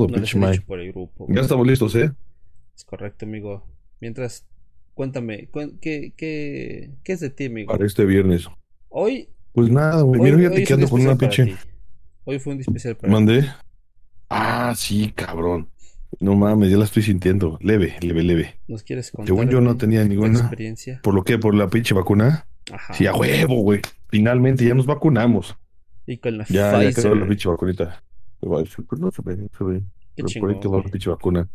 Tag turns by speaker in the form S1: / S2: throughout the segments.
S1: modo,
S2: No les
S1: pinche
S2: he
S1: Mike.
S2: dicho por el grupo.
S1: Ya estamos listos, ¿eh?
S2: Es correcto, amigo. Mientras, cuéntame, ¿qué, qué, qué es de ti, amigo?
S1: Para este viernes.
S2: Hoy,
S1: Pues nada, güey.
S2: hoy,
S1: Mira, fíjate que ando con una pinche.
S2: Hoy fue un especial para ti.
S1: ¿Mandé? Ah, sí, cabrón. No mames, ya la estoy sintiendo. Leve, leve, leve.
S2: ¿Nos quieres contar?
S1: Según yo no tenía ninguna.
S2: experiencia?
S1: ¿Por lo qué? ¿Por la pinche vacuna?
S2: Ajá.
S1: Sí, a huevo, güey. Finalmente ya nos vacunamos.
S2: Y con la
S1: Ya, ya
S2: Pfizer.
S1: quedó la pinche vacunita. Igual, Pues no se ve, se ve.
S2: Qué
S1: Pero por ahí
S2: chingón,
S1: quedó la pinche vacuna.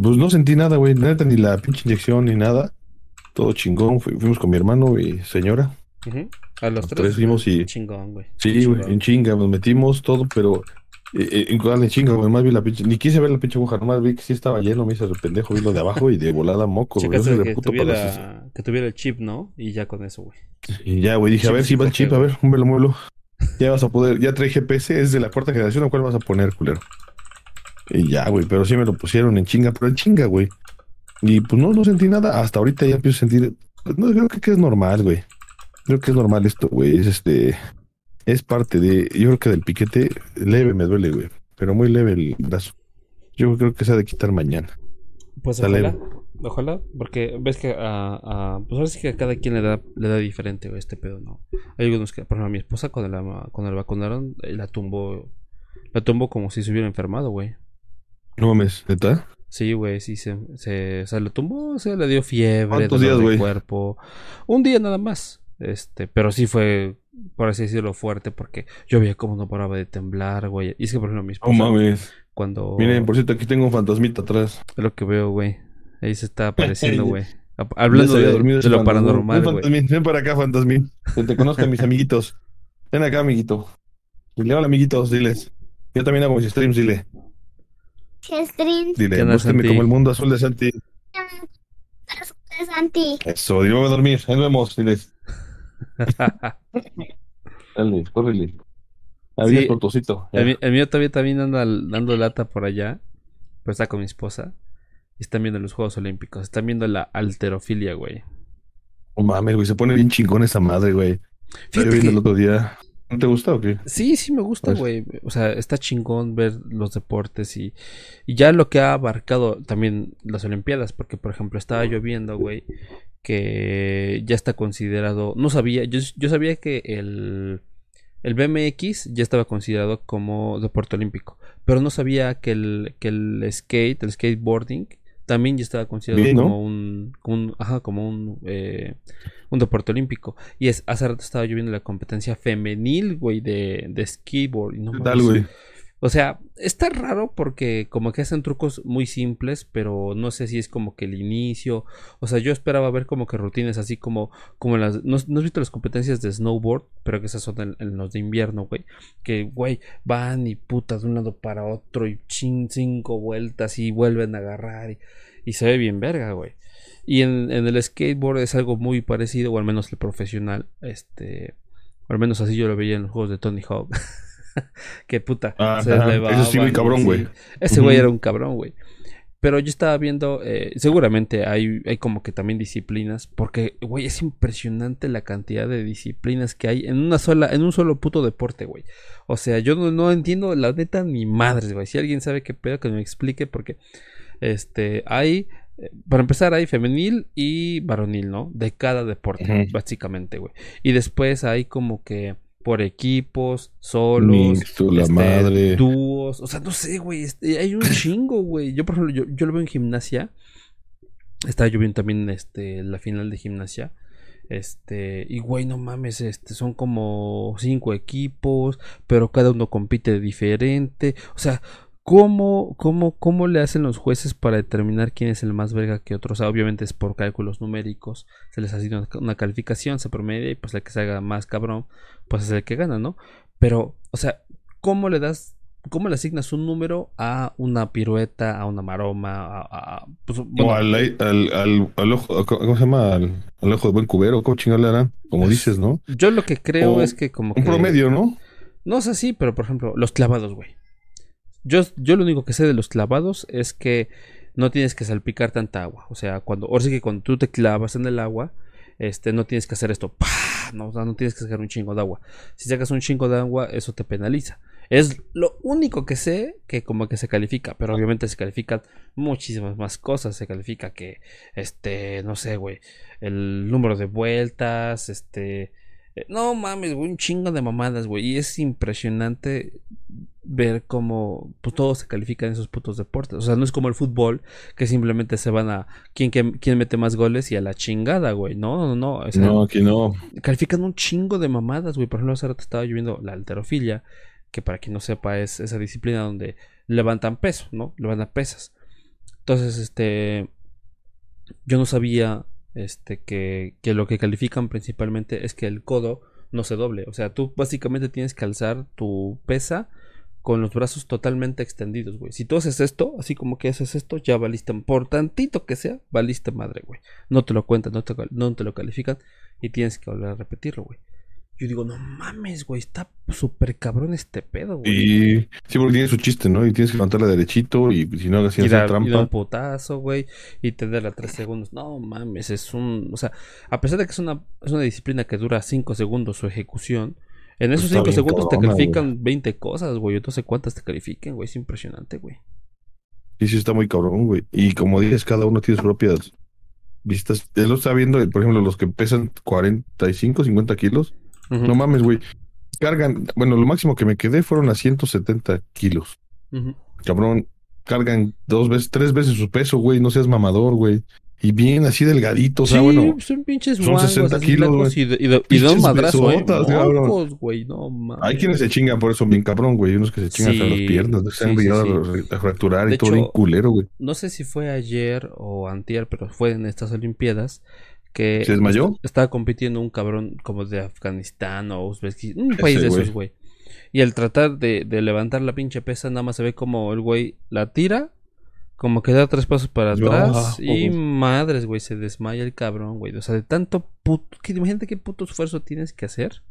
S1: Pues no sentí nada, güey. Neta, ni la pinche inyección ni nada. Todo chingón. Fu- fuimos con mi hermano y señora.
S2: Ujú. A los
S1: Los
S2: tres.
S1: tres fuimos y.
S2: Chingón, güey.
S1: Sí, güey, en chinga, nos metimos todo, pero. eh, eh, en chinga, güey. Más vi la pinche. Ni quise ver la pinche aguja, nomás vi que sí estaba lleno. Me hice el pendejo, vi lo de abajo y de volada moco, güey.
S2: Que tuviera, que tuviera el chip, ¿no? Y ya con eso, güey.
S1: Y ya, güey, dije, a ver si va el
S2: 5G,
S1: chip, a ver, un velo muelo. Ya vas a poder, ya trae GPS, es de la cuarta generación, ¿a cuál vas a poner, culero? Y ya, güey, pero sí me lo pusieron en chinga, pero en chinga, güey. Y pues no, no sentí nada, hasta ahorita ya empiezo a sentir, pues, no, creo que, que es normal, güey. Creo que es normal esto, güey, es este, es parte de, yo creo que del piquete, leve me duele, güey, pero muy leve el brazo. Yo creo que se ha de quitar mañana.
S2: Pues ojalá, ojalá, porque ves que a, a- pues ahora sí que a cada quien le da, le da diferente este pedo, ¿no? Hay algunos que, por ejemplo, a mi esposa cuando la, cuando la vacunaron, eh, la tumbó, la tumbó como si se hubiera enfermado, güey.
S1: No mames, ¿neta?
S2: Sí, güey, sí, se, se, o sea, lo tumbó, o sea, le dio fiebre,
S1: ¿Cuántos
S2: dolor
S1: días,
S2: de cuerpo. Un día nada más, este, pero sí fue, por así decirlo, fuerte, porque yo veía cómo no paraba de temblar, güey. Y es que, por ejemplo, mi
S1: No
S2: esposa,
S1: mames.
S2: cuando...
S1: Miren, por cierto, aquí tengo un fantasmita atrás.
S2: Es lo que veo, güey. Ahí se está apareciendo, güey. Hab- Hablando de,
S1: dormido
S2: de
S1: ese
S2: lo paranormal,
S1: Ven,
S2: güey.
S1: fantasmín, ven para acá, fantasmín. Que te conozcan mis amiguitos. Ven acá, amiguito. Dile hola, amiguitos, diles. Yo también hago mis streams, dile.
S3: Stream
S1: Dile,
S2: ¿Qué onda,
S1: búsquenme como el mundo azul de Santi.
S3: de Santi.
S1: Eso, yo voy a dormir. Ahí nos vemos, diles. Dale, córrele. Adiós,
S2: Sí. el, mío- el mío todavía también anda dando lata por allá. Pero está con mi esposa. Están viendo los Juegos Olímpicos. Están viendo la alterofilia, güey.
S1: No mames, güey, se pone bien chingón esa madre, güey. Yo
S2: Fíjate
S1: vi
S2: que-
S1: el otro día. ¿No te gusta o qué?
S2: Sí, sí me gusta,
S1: Pues-
S2: güey. O sea, está chingón ver los deportes y, y ya lo que ha abarcado también las Olimpiadas, porque por ejemplo estaba yo viendo, güey, que ya está considerado, no sabía, yo, yo sabía que el, el BMX ya estaba considerado como deporte olímpico, pero no sabía que el, que el skate, el skateboarding, también ya estaba considerado
S1: Bien, ¿no?
S2: como un, como un, ajá, como un, eh, un deporte olímpico. Y es, hace rato estaba yo viendo la competencia femenil, güey, de, de skateboard. y no
S1: ¿Qué tal, güey?
S2: O sea, está raro porque como que hacen trucos muy simples, pero no sé si es como que el inicio. O sea, yo esperaba ver como que rutinas así como, como las... ¿No, no has visto las competencias de snowboard? Pero que esas son en, los de invierno, güey. Que, güey, van y putas de un lado para otro y chin, cinco vueltas y vuelven a agarrar y, y se ve bien verga, güey. Y en, en el skateboard es algo muy parecido, o al menos el profesional, este... o al menos así yo lo veía en los juegos de Tony Hawk. que puta.
S1: Ah,
S2: se
S1: ajá.
S2: elevaban,
S1: Ese sí, muy cabrón, güey.
S2: Ese güey era un cabrón, güey. Pero yo estaba viendo, eh, seguramente hay, hay como que también disciplinas, porque, güey, es impresionante la cantidad de disciplinas que hay en una sola, en un solo puto deporte, güey. O sea, yo no, no entiendo la neta ni madres, güey. Si alguien sabe qué pedo, que me explique, porque, este, hay, eh, para empezar, hay femenil y varonil, ¿no? De cada deporte, básicamente, güey. Y después hay como que por equipos, solos,
S1: la madre.
S2: dúos, o sea, no sé, güey, este, hay un chingo, güey. Yo, por ejemplo, yo, yo lo veo en gimnasia. Estaba yo viendo también este, la final de gimnasia. Este, y güey, no mames, este, son como cinco equipos, pero cada uno compite diferente. O sea, ¿cómo, cómo, cómo le hacen los jueces para determinar quién es el más verga que otro? O sea, obviamente es por cálculos numéricos, se les hace una, una calificación, se promedia y pues el que se haga más cabrón, pues es el que gana, ¿no? Pero, o sea, ¿cómo le das, cómo le asignas un número a una pirueta, a una maroma, a, a- pues, bueno,
S1: o al, al, al, al ojo, ¿cómo se llama? Al, ojo de buen cubero, ¿cómo chingado le harán? Como dices, ¿no?
S2: yo lo que creo
S1: o
S2: es que como
S1: Un
S2: que...
S1: promedio, ¿no?
S2: No es así, pero por ejemplo, los clavados, güey. Yo, yo lo único que sé de los clavados es que no tienes que salpicar tanta agua. O sea, cuando, ahora sí que cuando tú te clavas en el agua, este, no tienes que hacer esto. No, o sea, no tienes que sacar un chingo de agua. Si sacas un chingo de agua, eso te penaliza. Es lo único que sé que como que se califica, pero obviamente se califican muchísimas más cosas. Se califica que, este, no sé, güey, el número de vueltas, este... No mames, güey, un chingo de mamadas, güey. Y es impresionante ver cómo pues, todo se califica en esos putos deportes. O sea, no es como el fútbol, que simplemente se van a quién, quién, quién mete más goles y a la chingada, güey. No, no, no. o sea,
S1: No, aquí no.
S2: califican un chingo de mamadas, güey. Por ejemplo, hace rato estaba yo viendo la alterofilia, que para quien no sepa es esa disciplina donde levantan peso, ¿no? Levantan pesas. Entonces, este, yo no sabía, este, que, que lo que califican principalmente es que el codo no se doble. O sea, tú básicamente tienes que alzar tu pesa con los brazos totalmente extendidos, güey. Si tú haces esto, así como que haces esto, ya valiste, por tantito que sea, valiste madre, güey. No te lo cuentan, no te, no te lo califican y tienes que volver a repetirlo, güey. Yo digo, no mames, güey, está súper cabrón este pedo, güey.
S1: Y sí, porque tiene su chiste, ¿no? Y tienes que levantarla derechito y si no
S2: Y
S1: esa
S2: dar, y dar un
S1: trampa.
S2: putazo, güey, y tenerla tres segundos. No mames, es un. O sea, a pesar de que es una, es una disciplina que dura cinco segundos su ejecución, en esos
S1: Está
S2: cinco segundos te califican 20 cosas, güey. Sé cuántas te califiquen, güey. Es impresionante, güey.
S1: Sí, sí, está muy cabrón, güey. Y como dices, cada uno tiene sus propias vistas. Él lo está viendo, por ejemplo, los que pesan 45, 50 kilos. No mames, güey. Cargan, bueno, lo máximo que me quedé fueron a 170 kilos. Cabrón, cargan dos veces, tres veces su peso, güey. No seas mamador, güey. Y bien así delgadito, o sea,
S2: sí,
S1: bueno.
S2: son pinches
S1: son
S2: guangos
S1: 60
S2: así
S1: kilos,
S2: y de, y de, y de
S1: Pinches
S2: un madrazo, eh.
S1: besotas,
S2: güey, no mames.
S1: Hay quienes se chingan por eso bien cabrón, güey. Unos que se chingan hasta las piernas, se han
S2: sí,
S1: a fracturar
S2: De
S1: y todo bien culero, güey.
S2: No sé si fue ayer o antier, pero fue en estas Olimpiadas que
S1: ¿Se desmayó?
S2: est- estaba compitiendo un cabrón como de Afganistán o Uzbekistán, un país
S1: Ese
S2: de esos, güey. Y al tratar de, de levantar la pinche pesa, nada más se ve como el güey la tira, como que da tres pasos para atrás
S1: ah,
S2: y madres, güey, se desmaya el cabrón, güey. O sea, de tanto puto, que imagínate qué puto esfuerzo tienes que hacer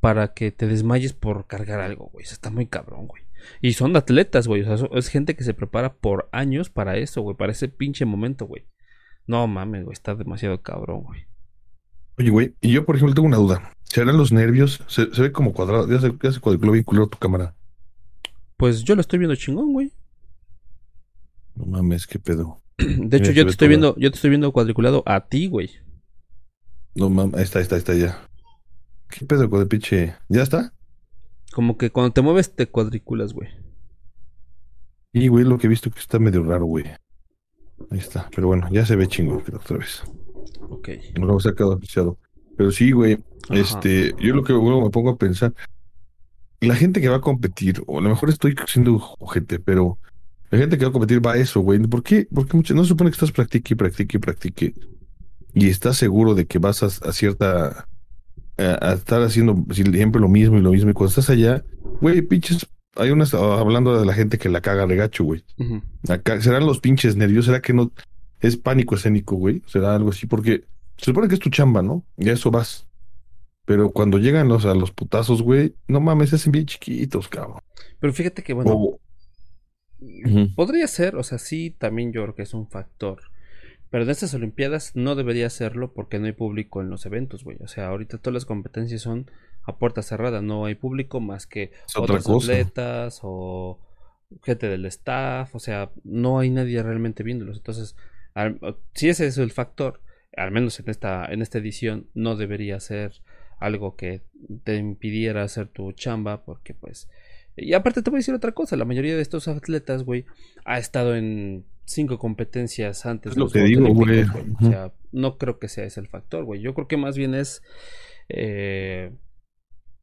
S2: para que te desmayes por cargar algo, güey. O sea, está muy cabrón, güey. Y son atletas, güey. O sea, es gente que se prepara por años para eso, güey. Para ese pinche momento, güey. No mames, güey. Está demasiado cabrón, güey.
S1: Oye, güey, y yo, por ejemplo, tengo una duda. ¿Serán los nervios? Se, se ve como cuadrado. Ya se, ya se cuadriculó bien culero tu cámara.
S2: Pues yo lo estoy viendo chingón, güey.
S1: No mames, qué pedo.
S2: De hecho, yo te estoy viendo, yo te estoy viendo cuadriculado a ti, güey.
S1: No mames, ahí está, ahí está, ahí está ya. ¿Qué pedo con el pinche? ¿Ya está?
S2: Como que cuando te mueves te cuadriculas, güey.
S1: Y, güey, lo que he visto que está medio raro, güey. Ahí está. Pero bueno, ya se ve chingo, creo, otra vez.
S2: Ok.
S1: No lo he sacado apreciado. Pero sí, güey.
S2: Ajá.
S1: Este, yo lo que bueno, me pongo a pensar, la gente que va a competir, o a lo mejor estoy siendo gente, pero la gente que va a competir va a eso, güey. ¿Por qué? Porque mucho- no se supone que estás practique y practique y practique y estás seguro de que vas a, a cierta a, a estar haciendo siempre lo mismo y lo mismo y cuando estás allá, güey, pinches, hay unas ah, hablando de la gente que la caga regacho, güey.
S2: Ujú.
S1: Acá, ¿serán los pinches nervios? ¿Será que no es pánico escénico, güey? ¿Será algo así? Porque se supone que es tu chamba, ¿no? Y a eso vas. Pero cuando llegan los a los putazos, güey, no mames, se hacen bien chiquitos, cabrón.
S2: Pero fíjate que, bueno. Podría ser, o sea, sí, también yo creo que es un factor. Pero en estas Olimpiadas no debería serlo porque no hay público en los eventos, güey. O sea, ahorita todas las competencias son a puerta cerrada, no hay público más que otros
S1: cosa.
S2: atletas o gente del staff, o sea, no hay nadie realmente viéndolos. Entonces, al- si ese es el factor, al menos en esta, en esta edición, no debería ser algo que te impidiera hacer tu chamba, porque pues... Y aparte te voy a decir otra cosa, la mayoría de estos atletas, güey, ha estado en cinco competencias antes
S1: Es
S2: de
S1: lo que digo, güey.
S2: O sea, no creo que sea ese el factor, güey. Yo creo que más bien es... eh,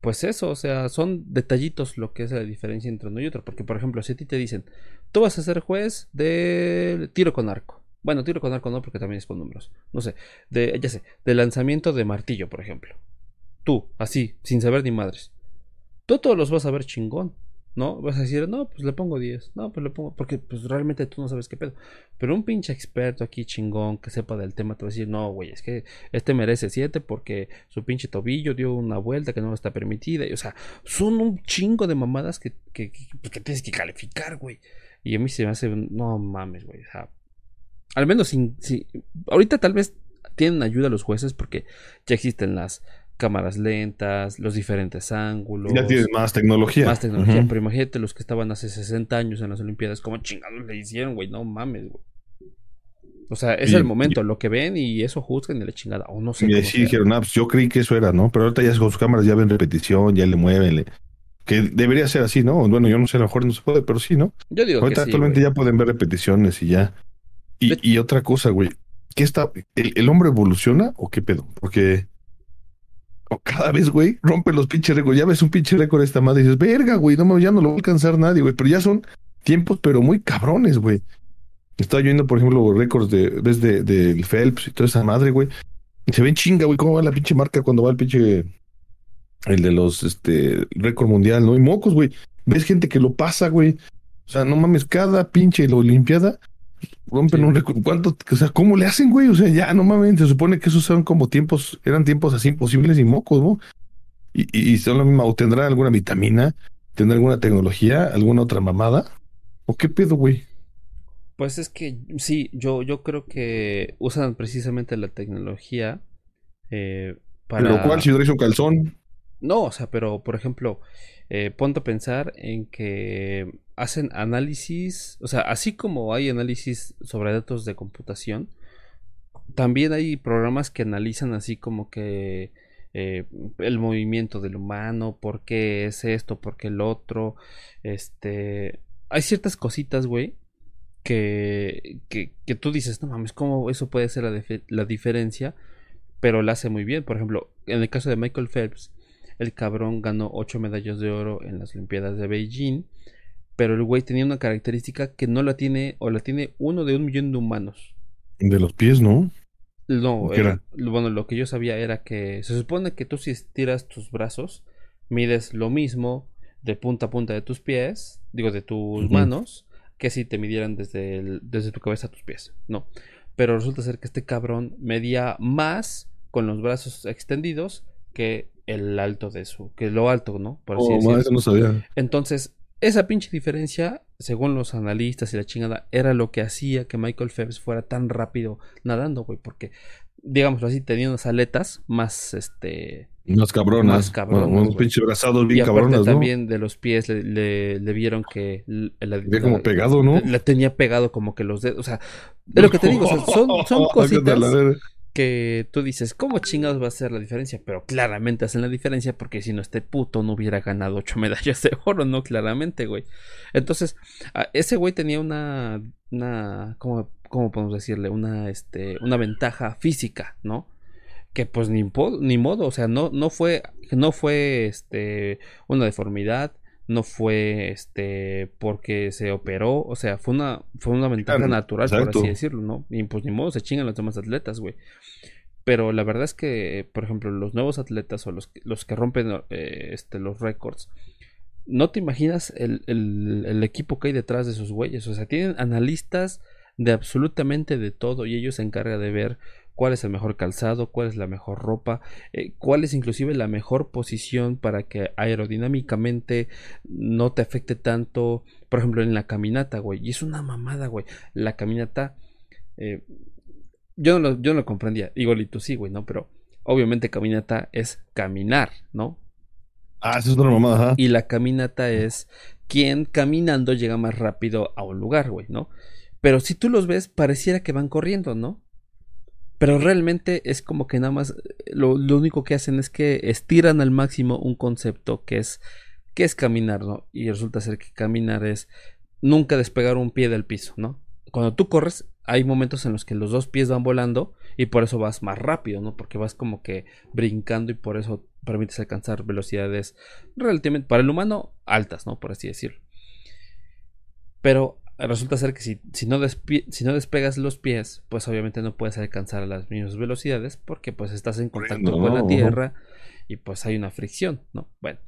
S2: pues eso, o sea, son detallitos lo que es la diferencia entre uno y otro. Porque, por ejemplo, si a ti te dicen, tú vas a ser juez de tiro con arco. Bueno, tiro con arco no, porque también es con números. No sé, de, ya sé, de lanzamiento de martillo, por ejemplo. Tú, así, sin saber ni madres. Tú todos los vas a ver chingón, ¿no? Vas a decir, no, pues le pongo 10. No, pues le pongo, porque pues realmente tú no sabes qué pedo. Pero un pinche experto aquí chingón que sepa del tema te va a decir, no, güey, es que este merece 7 porque su pinche tobillo dio una vuelta que no está permitida. Y, o sea, son un chingo de mamadas que, que, que- pues, tienes que calificar, güey. Y a mí se me hace, no mames, güey. O sea, al menos sin, si, ahorita tal vez tienen ayuda los jueces porque ya existen las cámaras lentas, los diferentes ángulos.
S1: Ya tienes más tecnología.
S2: Más tecnología, pero imagínate los que estaban hace 60 años en las Olimpiadas, ¿cómo chingados le hicieron, güey? No mames, güey. O sea, es
S1: Y-
S2: el momento, lo que ven y eso juzgan y la chingada. O no sé.
S1: Y
S2: sea.
S1: dijeron, ah, pues yo creí que eso era, ¿no? Pero ahorita ya con sus cámaras ya ven repetición, ya le mueven, le- que debería ser así, ¿no? Bueno, yo no sé, a lo mejor no se puede, pero sí, ¿no?
S2: Yo digo
S1: Ahorita
S2: que sí,
S1: actualmente
S2: güey.
S1: ya pueden ver repeticiones y ya. Y,
S2: De-
S1: y otra cosa, güey, ¿qué está? ¿El, el hombre evoluciona o qué pedo? Porque cada vez, güey, rompe los pinches récords. Ya ves un pinche récord esta madre y dices, verga, güey, no, ya no lo va a alcanzar nadie, güey. Pero ya son tiempos, pero muy cabrones, güey. Estaba viendo, por ejemplo, récords de, ves de, del Phelps y toda esa madre, güey. Y se ven chinga, güey, cómo va la pinche marca cuando va el pinche, el de los, este, récord mundial, ¿no? Y mocos, güey. Ves gente que lo pasa, güey. O sea, no mames, cada pinche olimpiada rompen
S2: Sí.
S1: un récord. ¿Cuánto? O sea, ¿cómo le hacen, güey? O sea, ya, no mames, se supone que esos son como tiempos, eran tiempos así imposibles y mocos, ¿no? Y, y, y son la misma, o tendrán alguna vitamina, tendrán alguna tecnología, alguna otra mamada. ¿O qué pedo, güey?
S2: Pues es que sí, yo, yo creo que usan precisamente la tecnología eh, para...
S1: Lo cual, si traes un calzón,
S2: No, o sea, pero por ejemplo, eh, ponte a pensar en que hacen análisis, o sea, así como hay análisis sobre datos de computación, también hay programas que analizan así como que eh, el movimiento del humano, por qué es esto, por qué el otro, este, hay ciertas cositas, güey, que, que, que tú dices, no mames, ¿cómo eso puede ser la, la diferencia? Pero la hace muy bien. Por ejemplo, en el caso de Michael Phelps, el cabrón ganó 8 medallas de oro en las Olimpiadas de Beijing. Pero el güey tenía una característica que no la tiene, o la tiene uno de un millón de humanos.
S1: de los pies, ¿no?
S2: No,
S1: ¿Qué
S2: era- bueno, lo que yo sabía era que se supone que tú si estiras tus brazos, mides lo mismo de punta a punta de tus pies, digo, de tus manos, que si te midieran desde, el- desde tu cabeza a tus pies. No. Pero resulta ser que este cabrón medía más con los brazos extendidos que el alto de su, que lo alto, ¿no? Por así
S1: Oh,
S2: decirlo.
S1: ma, eso no sabía.
S2: Entonces, esa pinche diferencia, según los analistas y la chingada, era lo que hacía que Michael Phelps fuera tan rápido nadando, güey, porque, digámoslo así, tenía unas aletas más, este,
S1: Más cabronas.
S2: Más cabronas,
S1: Unos
S2: güey.
S1: pinches brazados
S2: y
S1: bien cabronas, ¿no?
S2: también de los pies le, le- le vieron que la,
S1: Había como pegado, ¿no?
S2: la tenía pegado como que los dedos, o sea, es lo que te digo, o sea, son, son cositas. Que tú dices, ¿cómo chingados va a ser la diferencia? Pero claramente hacen la diferencia porque si no este puto no hubiera ganado ocho medallas de oro, no claramente, güey. Entonces, ese güey tenía una, una, ¿cómo, cómo podemos decirle? Una, este, una ventaja física, ¿no? Que pues ni, ni modo, o sea, no, no fue, no fue, este, una deformidad, no fue, este, porque se operó, o sea, fue una, fue una ventaja
S1: Claro,
S2: natural, por así decirlo, ¿no? Y pues ni modo, se chingan los demás atletas, güey. Pero la verdad es que, por ejemplo, los nuevos atletas o los, que- los que rompen eh, este, los récords, no te imaginas el, el- el equipo que hay detrás de esos güeyes. O sea, tienen analistas de absolutamente de todo y ellos se encargan de ver cuál es el mejor calzado, cuál es la mejor ropa, eh, cuál es inclusive la mejor posición para que aerodinámicamente no te afecte tanto, por ejemplo, en la caminata, güey. Y es una mamada, güey. La caminata, eh, yo, no lo, yo no lo comprendía. Igual y tú sí, güey, ¿no? Pero obviamente caminata es caminar, ¿no?
S1: Ah, eso es una mamada, ajá.
S2: Y la caminata es quien caminando llega más rápido a un lugar, güey, ¿no? Pero si tú los ves, pareciera que van corriendo, ¿no? Pero realmente es como que nada más lo, único que hacen es que estiran al máximo un concepto que es que es caminar, ¿no? Y resulta ser que caminar es nunca despegar un pie del piso, ¿no? Cuando tú corres, hay momentos en los que los dos pies van volando y por eso vas más rápido, ¿no? Porque vas como que brincando y por eso permites alcanzar velocidades relativamente, para el humano, altas, ¿no? Por así decirlo. Pero resulta ser que si, si, no despi- si no despegas los pies, pues obviamente no puedes alcanzar las mismas velocidades porque pues estás en contacto con la tierra y pues hay una fricción, ¿no? Bueno,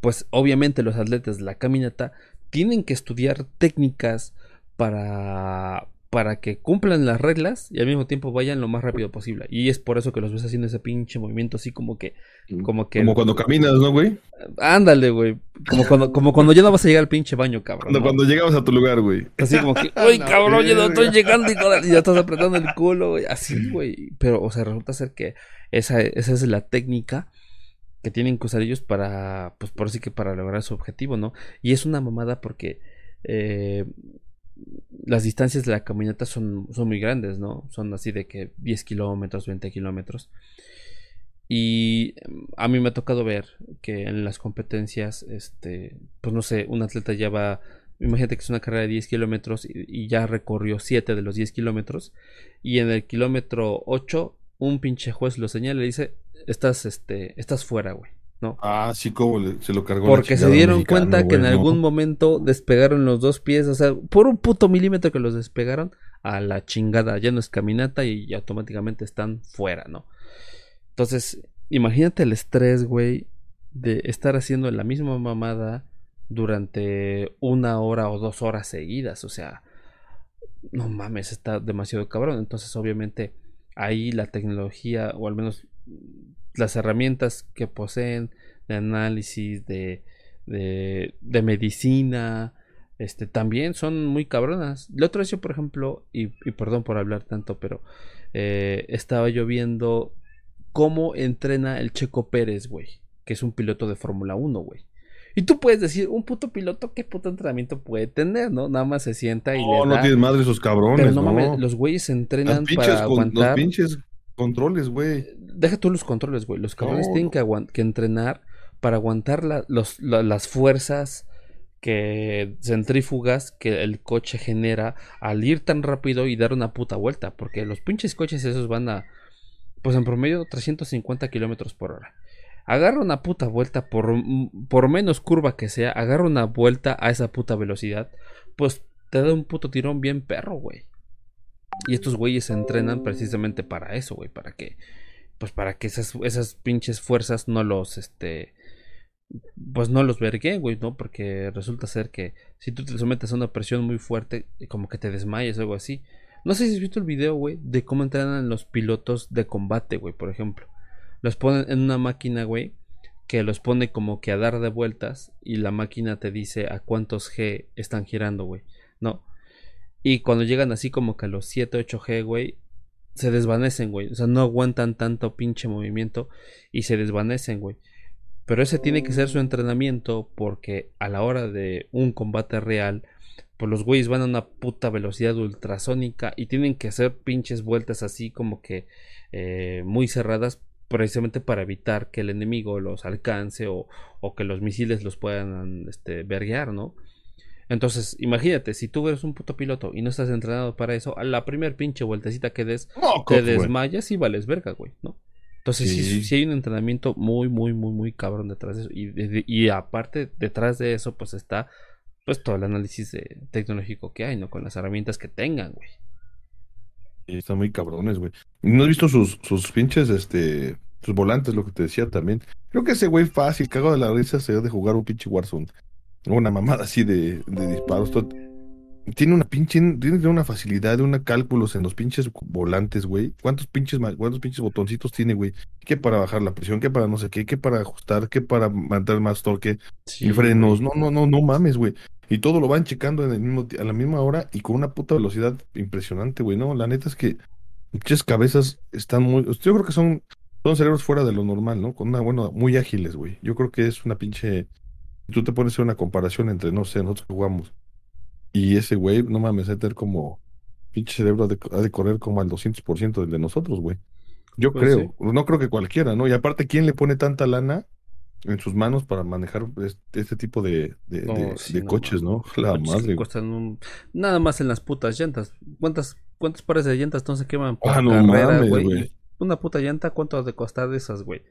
S2: pues obviamente los atletas de la caminata tienen que estudiar técnicas para para que cumplan las reglas y al mismo tiempo vayan lo más rápido posible. Y es por eso que los ves haciendo ese pinche movimiento así como que... Como que...
S1: Como cuando caminas, ¿no, güey?
S2: Ándale, güey. Como cuando, como cuando ya no vas a llegar al pinche baño, cabrón.
S1: Cuando,
S2: ¿no?
S1: cuando llegabas a tu lugar, güey.
S2: Así como que, uy,
S1: No,
S2: cabrón, ya no estoy llegando y ya estás apretando el culo, güey. Así, güey. Pero, o sea, resulta ser que esa, esa es la técnica que tienen que usar ellos para, pues por así que para lograr su objetivo, ¿no? Y es una mamada porque eh, las distancias de la caminata son, son muy grandes, ¿no? Son así de que 10 kilómetros, 20 kilómetros. Y em, a mí me ha tocado ver que en las competencias, este, pues no sé, un atleta ya va, imagínate que es una carrera de 10 kilómetros y, ya recorrió 7 de los 10 kilómetros. Y en el kilómetro 8, un pinche juez lo señala y dice, estás, este, estás fuera, güey, ¿no?
S1: Ah, sí, como le- se lo cargó
S2: Porque se dieron cuenta que en algún momento despegaron los dos pies, o sea, por un puto milímetro que los despegaron, a la chingada, ya no es caminata y automáticamente están fuera, ¿no? Entonces, imagínate el estrés, güey, de estar haciendo la misma mamada durante una hora o dos horas seguidas, o sea, no mames, está demasiado cabrón. Entonces, obviamente, ahí la tecnología, o al menos las herramientas que poseen de análisis, de, de, de medicina, este, también son muy cabronas. La otra vez yo, por ejemplo, y, y perdón por hablar tanto, pero eh, estaba yo viendo cómo entrena el Checo Pérez, güey, que es un piloto de Fórmula 1, güey. Y tú puedes decir, un puto piloto, ¿qué puto entrenamiento puede tener, no? Nada más se sienta y
S1: No,
S2: le
S1: no
S2: da.
S1: tienes madre esos cabrones,
S2: pero no
S1: no.
S2: mames, los güeyes se
S1: Las
S2: entrenan
S1: pinches
S2: para
S1: los
S2: aguantar.
S1: pinches controles, güey.
S2: Deja tú los controles, güey. Los cabrones
S1: No,
S2: tienen que, entrenar para aguantar la- los- la- las fuerzas que centrífugas que el coche genera al ir tan rápido y dar una puta vuelta. Porque los pinches coches esos van a, pues en promedio 350 kilómetros por hora. Agarra una puta vuelta por, por menos curva que sea, agarra una vuelta a esa puta velocidad, pues te da un puto tirón bien perro, güey. Y estos güeyes se entrenan precisamente para eso, güey, para que pues para que esas, esas pinches fuerzas no los, este, pues no los verguen, güey, ¿no? Porque resulta ser que si tú te sometes a una presión muy fuerte, como que te desmayes o algo así. No sé si has visto el video, güey, de cómo entrenan los pilotos de combate, güey, por ejemplo. Los ponen en una máquina, güey, que los pone como que a dar de vueltas y la máquina te dice a cuántos G están girando, güey, ¿no? Y cuando llegan así como que a los 7, 8 G, güey, se desvanecen, güey. O sea, no aguantan tanto pinche movimiento y se desvanecen, güey. Pero ese tiene que ser su entrenamiento porque a la hora de un combate real, pues los güeyes van a una puta velocidad ultrasónica y tienen que hacer pinches vueltas así como que eh, muy cerradas precisamente para evitar que el enemigo los alcance o, o que los misiles los puedan este, verguear, ¿no? Entonces, imagínate, si tú eres un puto piloto y no estás entrenado para eso, a la primer pinche vueltecita que des, te desmayas y vales verga, güey, ¿no? Entonces sí.
S1: Sí.
S2: sí hay un entrenamiento muy, muy, muy, muy cabrón detrás de eso. Y, de- y aparte, detrás de eso, pues está pues todo el análisis de- tecnológico que hay, ¿no? Con las herramientas que tengan, güey.
S1: Sí, están muy cabrones, güey. ¿No has visto sus, sus pinches, este, sus volantes, lo que te decía también? Creo que ese güey fácil, cago de la risa, se de jugar un pinche Warzone. Una mamada así de, de disparos. todo- Tiene una pinche, tiene una facilidad, de una cálculos en los pinches volantes, güey. ¿Cuántos pinches, cuántos pinches botoncitos tiene, güey? ¿Qué para bajar la presión? ¿Qué para no sé qué? ¿Qué para ajustar? ¿Qué para mantener más torque?
S2: Sí,
S1: y frenos,
S2: güey.
S1: no, no, no, no mames, güey. Y todo lo van checando en el mismo, a la misma hora y con una puta velocidad impresionante, güey. No, la neta es que muchas cabezas están muy, yo creo que son, son cerebros fuera de lo normal, ¿no? Con una, bueno, muy ágiles, güey. Yo creo que es una pinche, tú te pones a hacer una comparación entre, no sé, nosotros jugamos y ese güey, no mames, de tener como, pinche cerebro ha de, ha de correr como al 200% del de nosotros, güey. Yo
S2: Pues
S1: creo, no creo que cualquiera, ¿no? Y aparte, ¿quién le pone tanta lana en sus manos para manejar este, este tipo de, de,
S2: No,
S1: de-
S2: sí,
S1: de
S2: no
S1: coches, ¿no? La
S2: Coches
S1: madre.
S2: cuestan un- Nada más en las putas llantas. ¿Cuántas, cuántos pares de llantas no se queman por
S1: Ah, no
S2: carrera,
S1: mames,
S2: güey?
S1: güey.
S2: Y Una puta llanta, ¿cuánto ha de costar de esas, güey?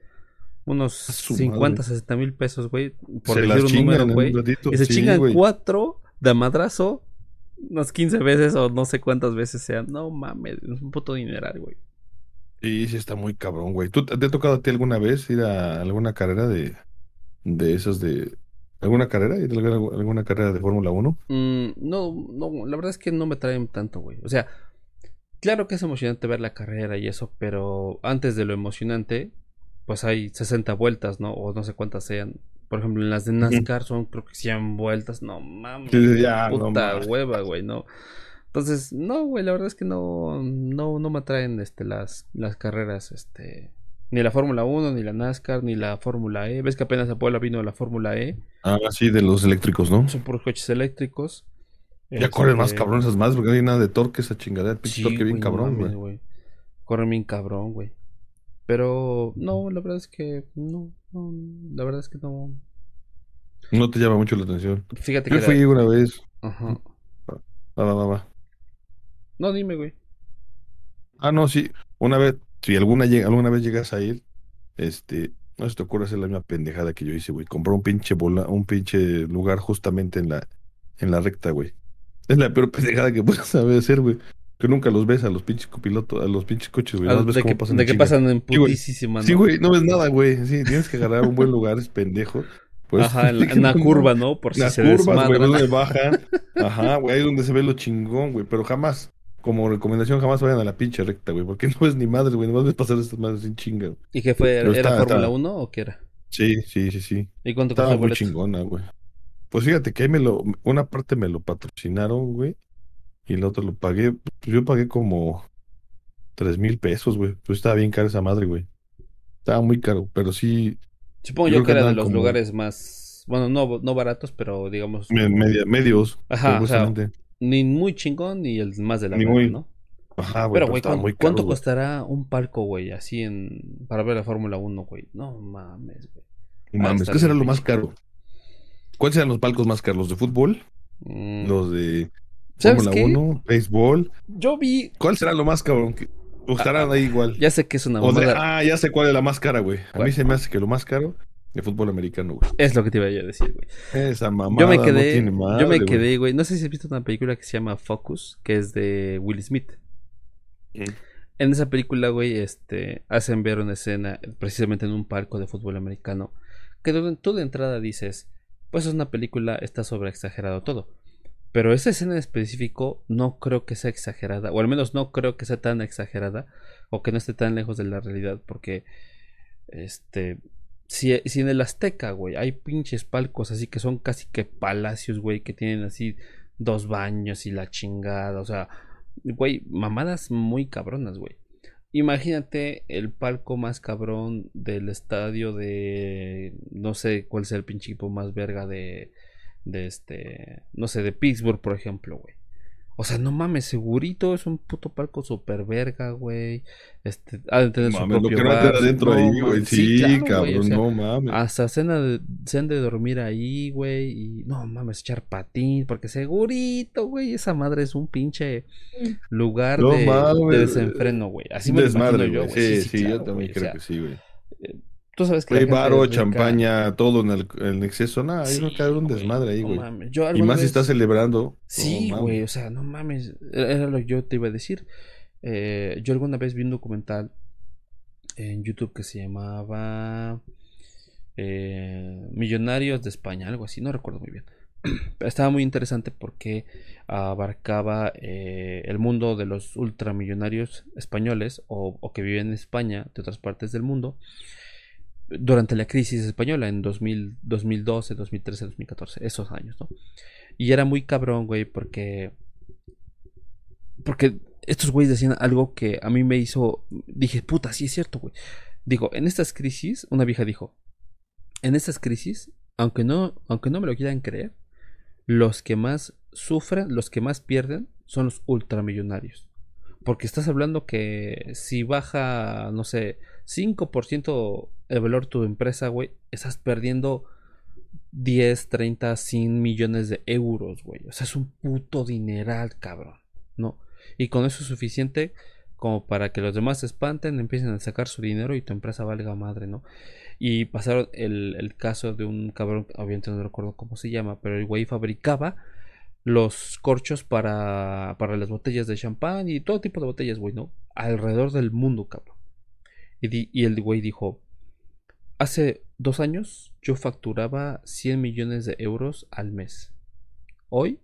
S2: Unos
S1: su
S2: 50,
S1: madre.
S2: 60 mil pesos, güey. Por
S1: Se
S2: decir un número, güey. Y se
S1: Sí,
S2: chingan cuatro de madrazo, unas 15 veces o no sé cuántas veces sean. No mames, es un puto dineral, güey.
S1: Sí, sí, está muy cabrón, güey. ¿Tú te ha tocado a ti alguna vez ir a alguna carrera de, de esas de, ¿Alguna carrera? ¿Hay alguna, alguna carrera de Fórmula 1?
S2: Mm, no, no, la verdad es que no me traen tanto, güey. O sea, claro que es emocionante ver la carrera y eso, pero antes de lo emocionante, pues hay 60 vueltas, ¿no? O no sé cuántas sean. Por ejemplo, en las de NASCAR son creo que 100 vueltas. No mames.
S1: Ya,
S2: puta hueva, güey, no. Entonces, no, güey, la verdad es que no, no, no me atraen este, las, las carreras, este, ni la Fórmula 1, ni la NASCAR, ni la Fórmula E. ¿Ves que apenas a Puebla vino la Fórmula E?
S1: Ah, sí, de los eléctricos, ¿no?
S2: Son puros coches eléctricos.
S1: Ya corren más
S2: Este,
S1: cabrón esas más porque no hay nada de torque esa chingadera. Pinche
S2: Sí,
S1: torque bien cabrón, güey.
S2: Corren bien cabrón, güey. Pero no, la verdad es que no, no, la verdad es que no.
S1: No te llama mucho la atención.
S2: Fíjate
S1: Yo
S2: que
S1: fui
S2: era-
S1: una vez.
S2: Ajá.
S1: Va, va.
S2: No, dime, güey.
S1: Ah, no, sí. Una vez, si alguna, alguna vez llegas a ir, este, no se te ocurre hacer la misma pendejada que yo hice, güey. Comprar un pinche bola, un pinche lugar justamente en la, en la recta, güey. Es la peor pendejada que puedes saber hacer, güey. Que nunca los ves a los pinches copilotos, a los pinches coches, güey. No ves
S2: de
S1: cómo
S2: que,
S1: pasan
S2: de que pasan en
S1: Sí, güey.
S2: putísima,
S1: Sí,
S2: ¿no?
S1: güey, no ves nada, güey. Sí, tienes que agarrar un buen lugar, es pendejo. Pues,
S2: Ajá, en, la- una curva, ¿no? Por si
S1: Las
S2: se
S1: curvas, güey, donde bajan. Ajá, güey, ahí es donde se ve lo chingón, güey. Pero jamás, como recomendación, jamás vayan a la pinche recta, güey. Porque no ves ni madre, güey. Nomás ves pasar estas madres sin chinga, güey.
S2: ¿Y qué fue?
S1: Pero
S2: ¿Era Fórmula
S1: está-
S2: 1 o qué era?
S1: Sí, sí, sí, sí.
S2: ¿Y cuánto
S1: Estaba
S2: costó el
S1: muy chingona, güey. Pues fíjate que ahí me lo, una parte me lo patrocinaron, güey. Y la otra lo pagué. Pues yo pagué como tres mil pesos, güey. Pues estaba bien cara esa madre, güey. Estaba muy caro, pero sí,
S2: Supongo
S1: Yo
S2: que era de los
S1: como-
S2: lugares más, bueno, no, no baratos, pero digamos,
S1: media, medios,
S2: Ajá, o sea,
S1: supuestamente.
S2: ni muy chingón ni el más de la
S1: muy-
S2: ¿no?
S1: Ajá, güey,
S2: Pero, güey, ¿cuánto,
S1: muy caro,
S2: cuánto
S1: güey.
S2: costará un palco, güey, así en para ver la Fórmula 1, güey? No mames, güey.
S1: No Mames, ¿qué será lo más caro? ¿Cuáles serán los palcos más caros? ¿Los de fútbol?
S2: Mm,
S1: ¿Los de
S2: ¿Sabes
S1: Fórmula
S2: qué?
S1: 1? ¿Béisbol?
S2: Yo vi,
S1: ¿Cuál será lo más cabrón? que- ¿O estarán ahí igual?
S2: ya sé que es una
S1: de- ah, ya sé cuál es la más cara, güey. A mí se me hace que lo más caro de fútbol americano, güey.
S2: es lo que te iba a decir, güey.
S1: Esa mamada
S2: Yo me
S1: no
S2: quedé, yo me
S1: güey.
S2: quedé, güey, no sé si has visto una película que se llama Focus, que es de Will Smith. En esa película, güey, este, hacen ver una escena precisamente en un palco de fútbol americano, que tú, tú de entrada dices, pues es una película, está sobre exagerado todo. Pero esa escena en específico no creo que sea exagerada, o al menos no creo que sea tan exagerada, o que no esté tan lejos de la realidad, porque, este, si, en el Azteca, güey, hay pinches palcos así que son casi que palacios, güey, que tienen así dos baños y la chingada, o sea, güey, mamadas muy cabronas, güey. Imagínate el palco más cabrón del estadio de. No sé cuál sea el pinche equipo más verga de. De este. No sé, de Pittsburgh, por ejemplo, güey. O sea, no mames, segurito es un puto palco super verga, güey. Este, ha de tener su
S1: Mames, lo
S2: propio
S1: que
S2: bar.
S1: adentro
S2: No,
S1: ahí, güey. Sí,
S2: claro,
S1: cabrón,
S2: o sea,
S1: no mames.
S2: hasta cena de, se han de dormir ahí, güey. Y no mames, echar patín. Porque segurito, güey. Esa madre es un pinche lugar
S1: No
S2: de,
S1: mames.
S2: de desenfreno, güey. Así me lo
S1: Desmadre,
S2: imagino yo,
S1: güey. Sí, sí,
S2: claro,
S1: yo también
S2: güey, o
S1: creo
S2: sea,
S1: que sí, güey.
S2: Tú sabes que
S1: Hay varo, champaña, todo en el en exceso. Nada, ahí
S2: Sí,
S1: a caer un
S2: güey,
S1: desmadre ahí,
S2: no
S1: güey.
S2: mames. Yo
S1: Y más si estás celebrando.
S2: Sí, güey, o sea, no mames. Era lo que yo te iba a decir. Eh, yo alguna vez vi un documental en YouTube que se llamaba eh, Millonarios de España, algo así, no recuerdo muy bien. Estaba muy interesante porque abarcaba eh, el mundo de los ultramillonarios españoles o, o que viven en España de otras partes del mundo durante la crisis española en 2000, 2012, 2013, 2014, esos años, ¿no? Y era muy cabrón, güey, porque. Porque estos güeyes decían algo que a mí me hizo. Dije, puta, sí es cierto, güey. Digo, en estas crisis, una vieja dijo: En estas crisis, aunque no, aunque no me lo quieran creer, los que más sufren, los que más pierden, son los ultramillonarios. Porque estás hablando que si baja, no sé, 5% el valor de tu empresa, güey, estás perdiendo 10, 30, 100 millones de euros, güey. O sea, es un puto dineral, cabrón, ¿no? Y con eso es suficiente como para que los demás se espanten, empiecen a sacar su dinero y tu empresa valga madre, ¿no? Y pasaron el, el caso de un cabrón, obviamente no recuerdo cómo se llama, pero el güey fabricaba los corchos para, para las botellas de champán y todo tipo de botellas, güey, ¿no? Alrededor del mundo, cabrón. Y, di- y el güey dijo, hace dos años yo facturaba 100 millones de euros al mes. Hoy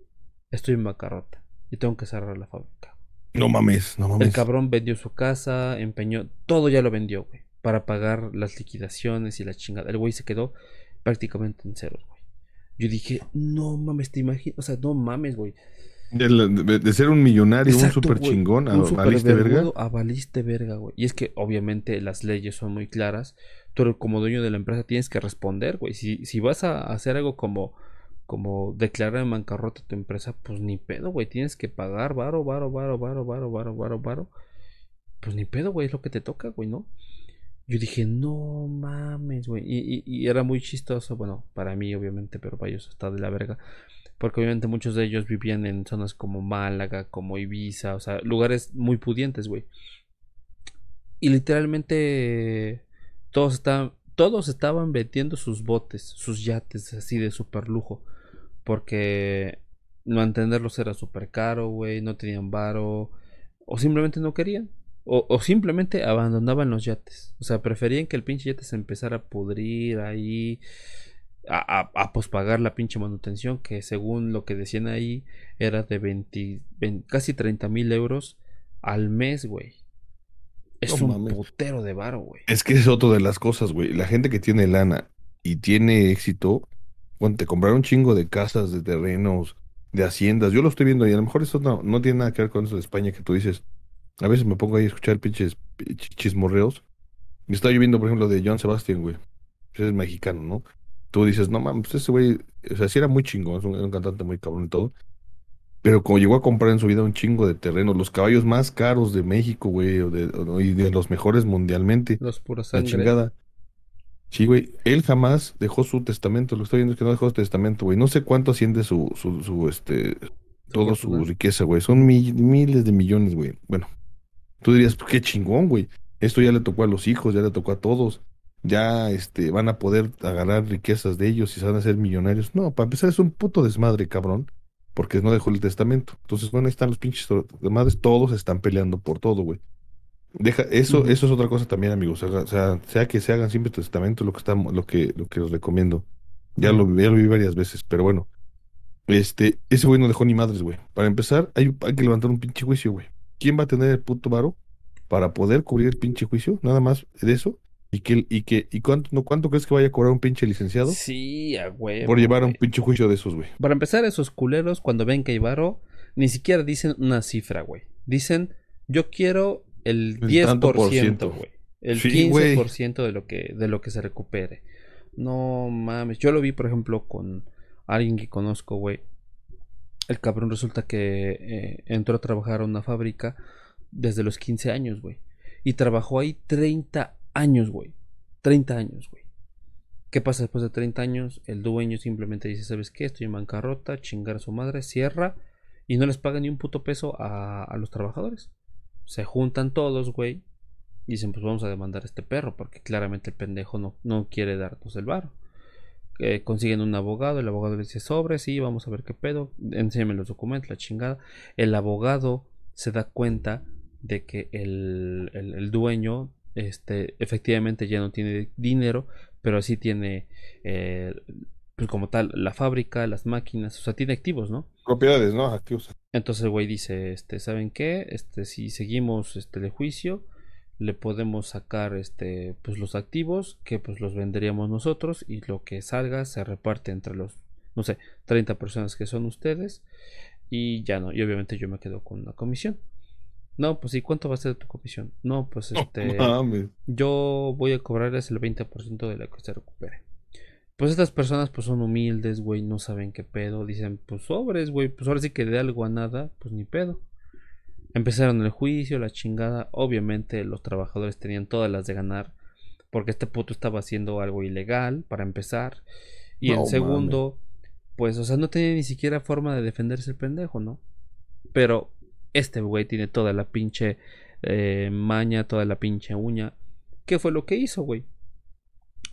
S2: estoy en bancarrota y tengo que cerrar la fábrica.
S1: No mames, no mames.
S2: El cabrón vendió su casa, empeñó, todo ya lo vendió, güey, para pagar las liquidaciones y la chingada. El güey se quedó prácticamente en ceros, güey. Yo dije, no mames, te imaginas, o sea, no mames, güey.
S1: De, la- de- de ser un millonario,
S2: Exacto,
S1: un super chingón, a valiste verga.
S2: a valiste verga, güey. Y es que obviamente las leyes son muy claras. Tú como dueño de la empresa tienes que responder, güey. Si, si vas a hacer algo como, como declarar en bancarrota tu empresa, pues ni pedo, güey. Tienes que pagar varo, varo, varo, varo, varo, varo, varo, varo. Pues ni pedo, güey, es lo que te toca, güey, ¿no? Yo dije, no mames, güey. Y, y- era muy chistoso, bueno, para mí obviamente, pero para ellos está de la verga. Porque obviamente muchos de ellos vivían en zonas como Málaga, como Ibiza, o sea, lugares muy pudientes, güey. Y literalmente todos estaban, todos estaban vendiendo sus botes, sus yates así de super lujo. Porque mantenerlos era súper caro, güey, no tenían varo, o simplemente no querían. O, o simplemente abandonaban los yates. O sea, preferían que el pinche yate se empezara a pudrir ahí. A, a, a pospagar la pinche manutención. Que según lo que decían ahí. Era de 20, 20 casi 30 mil euros al mes, güey. Es
S1: No
S2: un
S1: mames.
S2: putero de varo, güey.
S1: Es que es otra de las cosas, güey. La gente que tiene lana y tiene éxito, bueno, te compraron un chingo de casas, de terrenos, de haciendas. Yo lo estoy viendo y a lo mejor eso no, no tiene nada que ver con eso de España que tú dices. A veces me pongo ahí a escuchar pinches ch- chismorreos. Y estaba yo viendo, por ejemplo, de John Sebastian, güey. Ese es mexicano, ¿no? Tú dices, no mames, ese güey, o sea, sí era muy chingón, es un, era un cantante muy cabrón y todo. Pero como llegó a comprar en su vida un chingo de terrenos, los caballos más caros de México, güey, o de, o- y de los mejores mundialmente.
S2: Los puros
S1: La chingada. Sí, güey. Él jamás dejó su testamento. Lo que estoy viendo es que no dejó su testamento, güey. No sé cuánto asciende su, su, su, este, toda su riqueza, güey. Son mi- miles de millones, güey. Bueno, tú dirías, pues, qué chingón, güey. Esto ya le tocó a los hijos, ya le tocó a todos. Ya, este, van a poder agarrar riquezas de ellos y se van a hacer millonarios. No, para empezar es un puto desmadre, cabrón. Porque no dejó el testamento. Entonces, bueno, ahí están los pinches desmadres. Todos están peleando por todo, güey. Deja, eso, eso es otra cosa también, amigos. O sea, sea, que se hagan siempre testamento, lo que estamos, lo que, lo que os recomiendo. Ya lo, ya lo vi varias veces, pero bueno. Este, ese güey no dejó ni madres, güey. Para empezar, hay, hay que levantar un pinche juicio, güey. ¿Quién va a tener el puto varo para poder cubrir el pinche juicio? Nada más de eso. Y que, y que, y cuánto, no, cuánto crees que vaya a cobrar un pinche licenciado
S2: Sí, a huevo.
S1: por llevar un pinche juicio de esos, güey?
S2: Para empezar, esos culeros, cuando ven que hay varo, ni siquiera dicen una cifra, güey. Dicen, yo quiero el
S1: El
S2: 10%,
S1: tanto por ciento.
S2: güey. El
S1: Sí, güey.
S2: 15% de lo que de lo que se recupere. No mames. Yo lo vi, por ejemplo, con alguien que conozco, güey. El cabrón resulta que eh, entró a trabajar a una fábrica desde los 15 años, güey. Y trabajó ahí 30 años, güey. 30 años, güey. ¿Qué pasa después de 30 años? El dueño simplemente dice, ¿sabes qué? Estoy en bancarrota, chingar a su madre, cierra y no les paga ni un puto peso a, los trabajadores. Se juntan todos, güey. Y dicen, pues vamos a demandar a este perro porque claramente el pendejo no, no quiere darnos el varo. Eh, consiguen un abogado, el abogado le dice sobre, sí, vamos a ver qué pedo, enséñame los documentos, la chingada. El abogado se da cuenta de que el, el- el dueño este, efectivamente ya no tiene dinero, pero sí tiene, eh, pues como tal, la fábrica, las máquinas, o sea, tiene activos, ¿no?
S1: Propiedades, ¿no? Activos.
S2: Entonces el güey dice, este, ¿saben qué? Este, si seguimos este el juicio, le podemos sacar este, pues los activos, que pues los venderíamos nosotros, y lo que salga se reparte entre los, no sé, 30 personas que son ustedes, y ya no, y obviamente yo me quedo con la comisión. No, pues ¿y cuánto va a ser tu comisión? No, pues este, yo voy a cobrarles el 20% de lo que se recupere. Pues estas personas pues son humildes, güey, no saben qué pedo, dicen, pues sobres, güey, pues ahora sí que de algo a nada, pues ni pedo. Empezaron el juicio, la chingada, obviamente los trabajadores tenían todas las de ganar, porque este puto estaba haciendo algo ilegal, para empezar, y
S1: No
S2: en segundo, pues, o sea, no tenía ni siquiera forma de defenderse el pendejo, ¿no? Pero este güey tiene toda la pinche eh, maña, toda la pinche uña. ¿Qué fue lo que hizo, güey?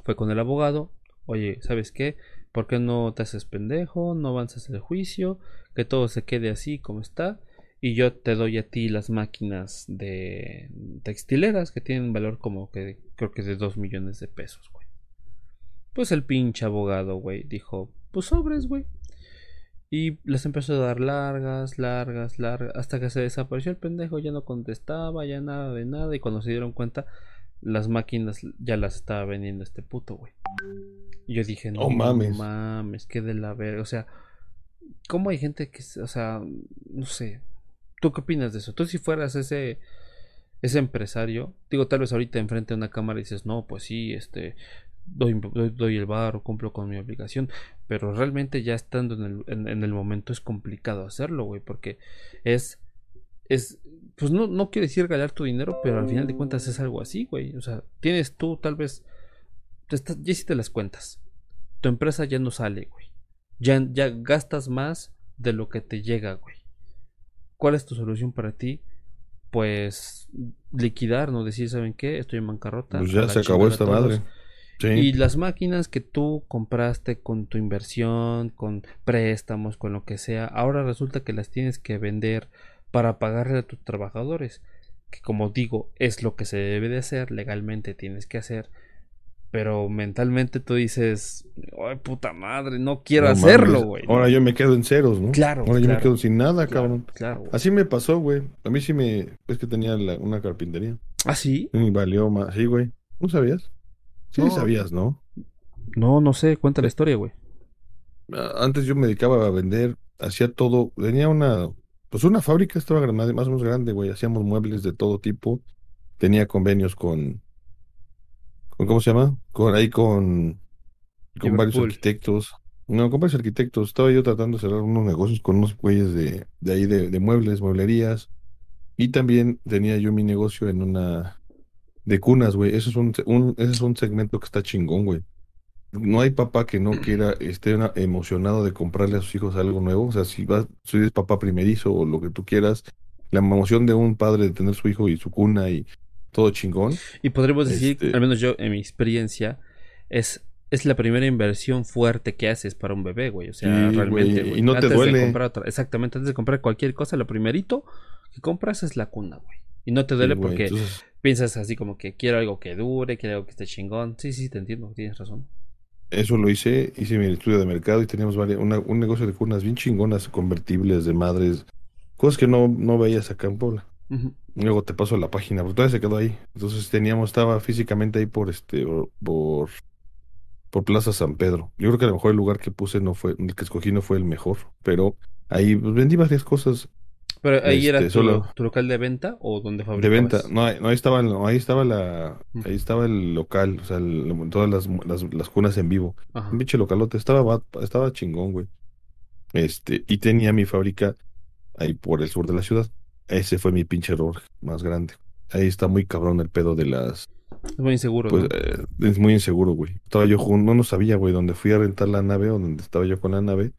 S2: Fue con el abogado. Oye, ¿sabes qué? ¿Por qué no te haces pendejo? No avanzas el juicio. Que todo se quede así como está. Y yo te doy a ti las máquinas de textileras que tienen valor como que creo que de 2 millones de pesos, güey. Pues el pinche abogado, güey, dijo, pues sobres, güey. Y les empezó a dar largas, largas, largas, hasta que se desapareció el pendejo, ya no contestaba, ya nada de nada, y cuando se dieron cuenta, las máquinas ya las estaba vendiendo este puto, güey. Y yo dije, no
S1: Oh, mames.
S2: mames, qué de la verga, o sea, ¿cómo hay gente que, o sea, no sé, ¿tú qué opinas de eso? Tú si fueras ese, ese empresario, digo, tal vez ahorita enfrente de una cámara dices, no, pues sí, este, doy, el bar o cumplo con mi obligación, pero realmente ya estando en el, en, en el momento es complicado hacerlo, güey, porque es, es, pues no, no quiero decir ganar tu dinero, pero al final de cuentas es algo así, güey, o sea, tienes tú tal vez, te estás, ya hiciste las cuentas, tu empresa ya no sale, güey, ya, ya gastas más de lo que te llega, güey. ¿Cuál es tu solución para ti? Pues liquidar, no decir, ¿saben qué? Estoy en bancarrota.
S1: Pues ya se acabó esta madre. Sí.
S2: Y las máquinas que tú compraste con tu inversión, con préstamos, con lo que sea, ahora resulta que las tienes que vender para pagarle a tus trabajadores. Que como digo, es lo que se debe de hacer, legalmente tienes que hacer. Pero mentalmente tú dices, ay puta madre, no quiero
S1: No
S2: hacerlo, güey.
S1: Ahora yo me quedo en ceros, ¿no?
S2: Claro,
S1: Ahora yo me quedo sin nada,
S2: Claro,
S1: cabrón.
S2: Claro.
S1: Así me pasó, güey. A mí sí me. Es que tenía la- una carpintería.
S2: ¿Ah, sí?
S1: Y valió más. Sí, güey. ¿No sabías? Sí,
S2: No.
S1: sabías, ¿no?
S2: No, no sé, cuenta la historia, güey.
S1: Ah, Antes yo me dedicaba a vender, hacía todo. Tenía una. Pues una fábrica, estaba grande, más o menos grande, güey. Hacíamos muebles de todo tipo. Tenía convenios con. con ¿Cómo se llama? Con ahí con. Con varios arquitectos. No, con varios arquitectos. Estaba yo tratando de cerrar unos negocios con unos güeyes de, de ahí de, de muebles, mueblerías. Y también tenía yo mi negocio en una. de cunas, güey. Eso es un, un- ese es un segmento que está chingón, güey. No hay papá que no quiera, esté una- emocionado de comprarle a sus hijos algo nuevo. O sea, si vas, si eres papá primerizo o lo que tú quieras, la emoción de un padre de tener su hijo y su cuna y todo chingón.
S2: Y podríamos decir,
S1: Este-
S2: al menos yo, en mi experiencia, es, es la primera inversión fuerte que haces para un bebé, güey. O sea,
S1: Sí,
S2: realmente.
S1: güey,
S2: güey,
S1: y no te
S2: antes de
S1: duele.
S2: comprar otra- exactamente, antes de comprar cualquier cosa, lo primerito que compras es la cuna, güey. Y no te duele
S1: Sí,
S2: porque
S1: entonces,
S2: piensas así como que quiero algo que dure, quiero algo que esté chingón. Sí, sí, te entiendo, tienes razón.
S1: eso lo hice, hice mi estudio de mercado y teníamos una- un negocio de cunas bien chingonas, convertibles, de madres, cosas que no, no veías acá en Puebla. Luego te paso la página, pero todavía se quedó ahí. Entonces teníamos, estaba físicamente ahí por este, por, por, Plaza San Pedro. Yo creo que a lo mejor el lugar que puse no fue, el que escogí no fue el mejor, pero ahí pues, vendí varias cosas
S2: Pero ahí era
S1: Este,
S2: tu,
S1: solo-
S2: tu local de venta o donde
S1: de
S2: fabricabas.
S1: venta. No, ahí- no, ahí estaba, no, ahí estaba la, ahí estaba el local, o sea, el- todas las, las, las cunas en vivo.
S2: Ajá.
S1: Un pinche localote, estaba, estaba chingón, güey. Este, y tenía mi fábrica ahí por el sur de la ciudad. Ese fue mi pinche error más grande. Ahí está muy cabrón el pedo de las,
S2: Es muy inseguro,
S1: pues
S2: ¿no?
S1: eh, es muy inseguro, güey. Estaba yo jun- no, no sabía, güey, donde fui a rentar la nave o donde estaba yo con la nave.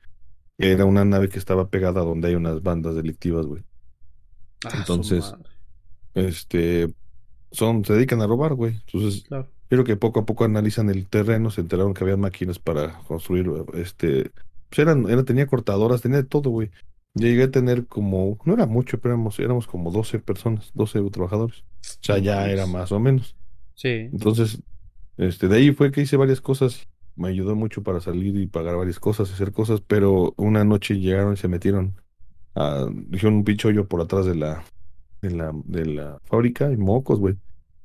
S1: Era una nave que estaba pegada donde hay unas bandas delictivas, güey.
S2: Ah,
S1: entonces-. Este, son, se dedican a robar, güey. Entonces,
S2: Claro.
S1: Creo que poco a poco analizan el terreno, se enteraron que había máquinas para construir, este, pues eran, era, tenía cortadoras, tenía de todo, güey. Llegué a tener como, no era mucho, pero éramos, éramos como 12 personas, 12 trabajadores. O sea, ya era más o menos.
S2: Sí.
S1: Entonces, este, de ahí fue que hice varias cosas. Me ayudó mucho para salir y pagar varias cosas, hacer cosas, pero una noche llegaron y se metieron a, dijeron un pinche hoyo por atrás de la, de la, de la fábrica y mocos, güey.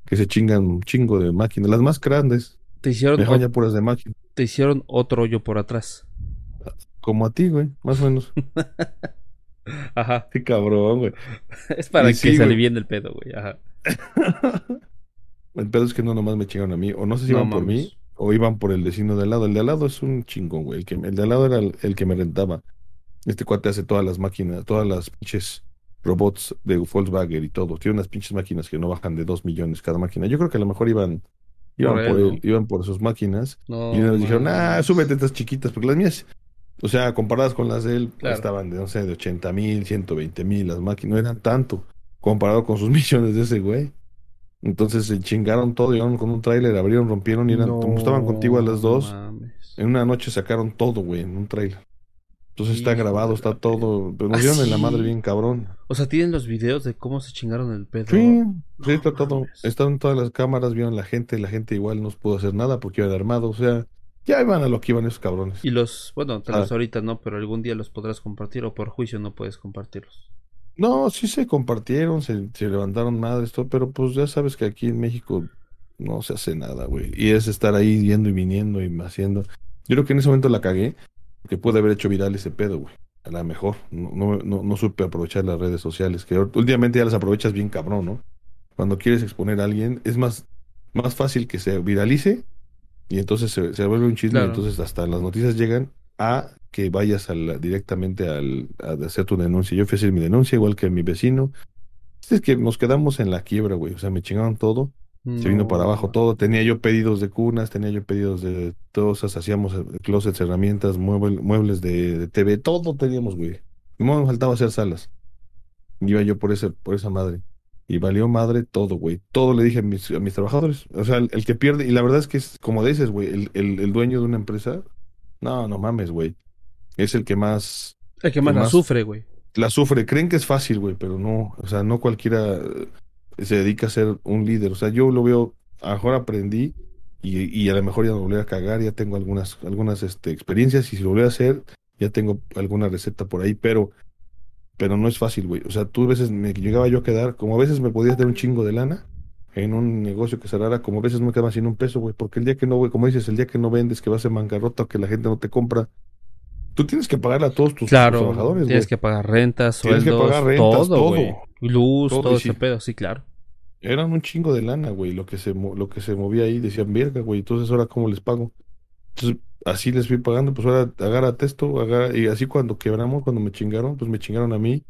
S1: Que se chingan un chingo de máquinas. Las más grandes,
S2: Te hicieron,
S1: dejan
S2: ot-
S1: ya puras de máquina.
S2: te hicieron otro hoyo por atrás.
S1: Como a ti, güey, más o menos.
S2: Ajá.
S1: Qué cabrón, güey.
S2: Es para
S1: Y
S2: que
S1: sí,
S2: se
S1: güey.
S2: alivien el pedo, güey. Ajá.
S1: El pedo es que no nomás me chingaron a mí, o no sé si
S2: No
S1: iban por mí, o iban por el vecino de al lado. El de al lado es un chingón, güey. El, que, el de al lado era el, el que me rentaba. Este cuate hace todas las máquinas, todas las pinches robots de Volkswagen y todo. Tiene unas pinches máquinas que no bajan de dos millones cada máquina. Yo creo que a lo mejor iban, iban
S2: Por
S1: por,
S2: él,
S1: iban por sus máquinas.
S2: No,
S1: Y nos dijeron, ah, súbete estas chiquitas, porque las mías, o sea, comparadas con las de él,
S2: Claro.
S1: estaban de, no sé, de 80 mil, 120 mil, las máquinas no eran tanto, comparado con sus millones de ese güey. Entonces se chingaron todo, llegaron con un tráiler, abrieron, rompieron y eran, como estaban contigo a las dos,
S2: mames.
S1: en una noche sacaron todo, güey, en un tráiler. Entonces está grabado, está todo, pero nos
S2: ¿Ah,
S1: dieron en la
S2: sí?
S1: madre bien cabrón.
S2: O sea, tienen los videos de cómo se chingaron el pedo.
S1: Sí, sí, está
S2: No
S1: todo. Estaban todas las cámaras, vieron la gente, la gente igual no pudo hacer nada porque iban armados, o sea, Ya iban a lo que iban esos cabrones.
S2: Y los, bueno, tal
S1: Ah.
S2: vez ahorita no, pero algún día los podrás compartir o por juicio no puedes compartirlos.
S1: No, sí se compartieron, se, se levantaron madres, todo, pero pues ya sabes que aquí en México no se hace nada, güey. Y es estar ahí yendo y viniendo y haciendo. Yo creo que en ese momento la cagué, porque pude haber hecho viral ese pedo, güey. A lo mejor. No, no, no, no supe aprovechar las redes sociales, que últimamente ya las aprovechas bien cabrón, ¿no? Cuando quieres exponer a alguien, es más, más fácil que se viralice y entonces se, se vuelve un chisme,
S2: Claro.
S1: entonces hasta las noticias llegan a que vayas al- directamente al, a hacer tu denuncia. Yo fui a hacer mi denuncia, igual que mi vecino. Es que nos quedamos en la quiebra, güey. O sea, me chingaron todo. Se vino
S2: No.
S1: para abajo todo. Tenía yo pedidos de cunas, tenía yo pedidos de cosas, hacíamos eh, closets, herramientas, mueble- muebles de, de TV, todo teníamos, güey. No me faltaba hacer salas. Iba yo por ese, por esa madre. Y valió madre todo, güey. Todo le dije a mis, a mis trabajadores. O sea, el, el que pierde, y la verdad es que es como dices, güey, el, el, el dueño de una empresa, no, no mames, güey. Es el que más
S2: El que más
S1: ¿Qué
S2: la
S1: más?
S2: sufre, güey.
S1: la sufre. Creen que es fácil, güey, pero no. O sea, no cualquiera eh, se dedica a ser un líder. O sea, yo lo veo, a lo mejor aprendí y, y a lo mejor ya no volví a cagar, ya tengo algunas, algunas este, experiencias y si lo volví a hacer, ya tengo alguna receta por ahí, pero, pero no es fácil, güey. O sea, tú a veces me llegaba yo a quedar, como a veces me podías dar un chingo de lana en un negocio que cerrara, como a veces me quedaba sin un peso, güey, porque el día que no, güey, como dices, el día que no vendes, que vas en bancarrota o que la gente no te compra, tú tienes que pagarle a todos tus, tus
S2: Claro,
S1: trabajadores,
S2: tienes que pagar rentas,
S1: Tienes que
S2: sueldos,
S1: pagar rentas,
S2: todo. Luz,
S1: Todo,
S2: ese
S1: sí.
S2: pedo, sí, claro.
S1: Eran un chingo de lana, güey, lo que se lo que se movía ahí, decían, verga, güey, entonces ahora cómo les pago. Entonces, así les fui pagando, pues ahora agárrate esto, agarra, y así cuando quebramos, cuando me chingaron, pues me chingaron a mí,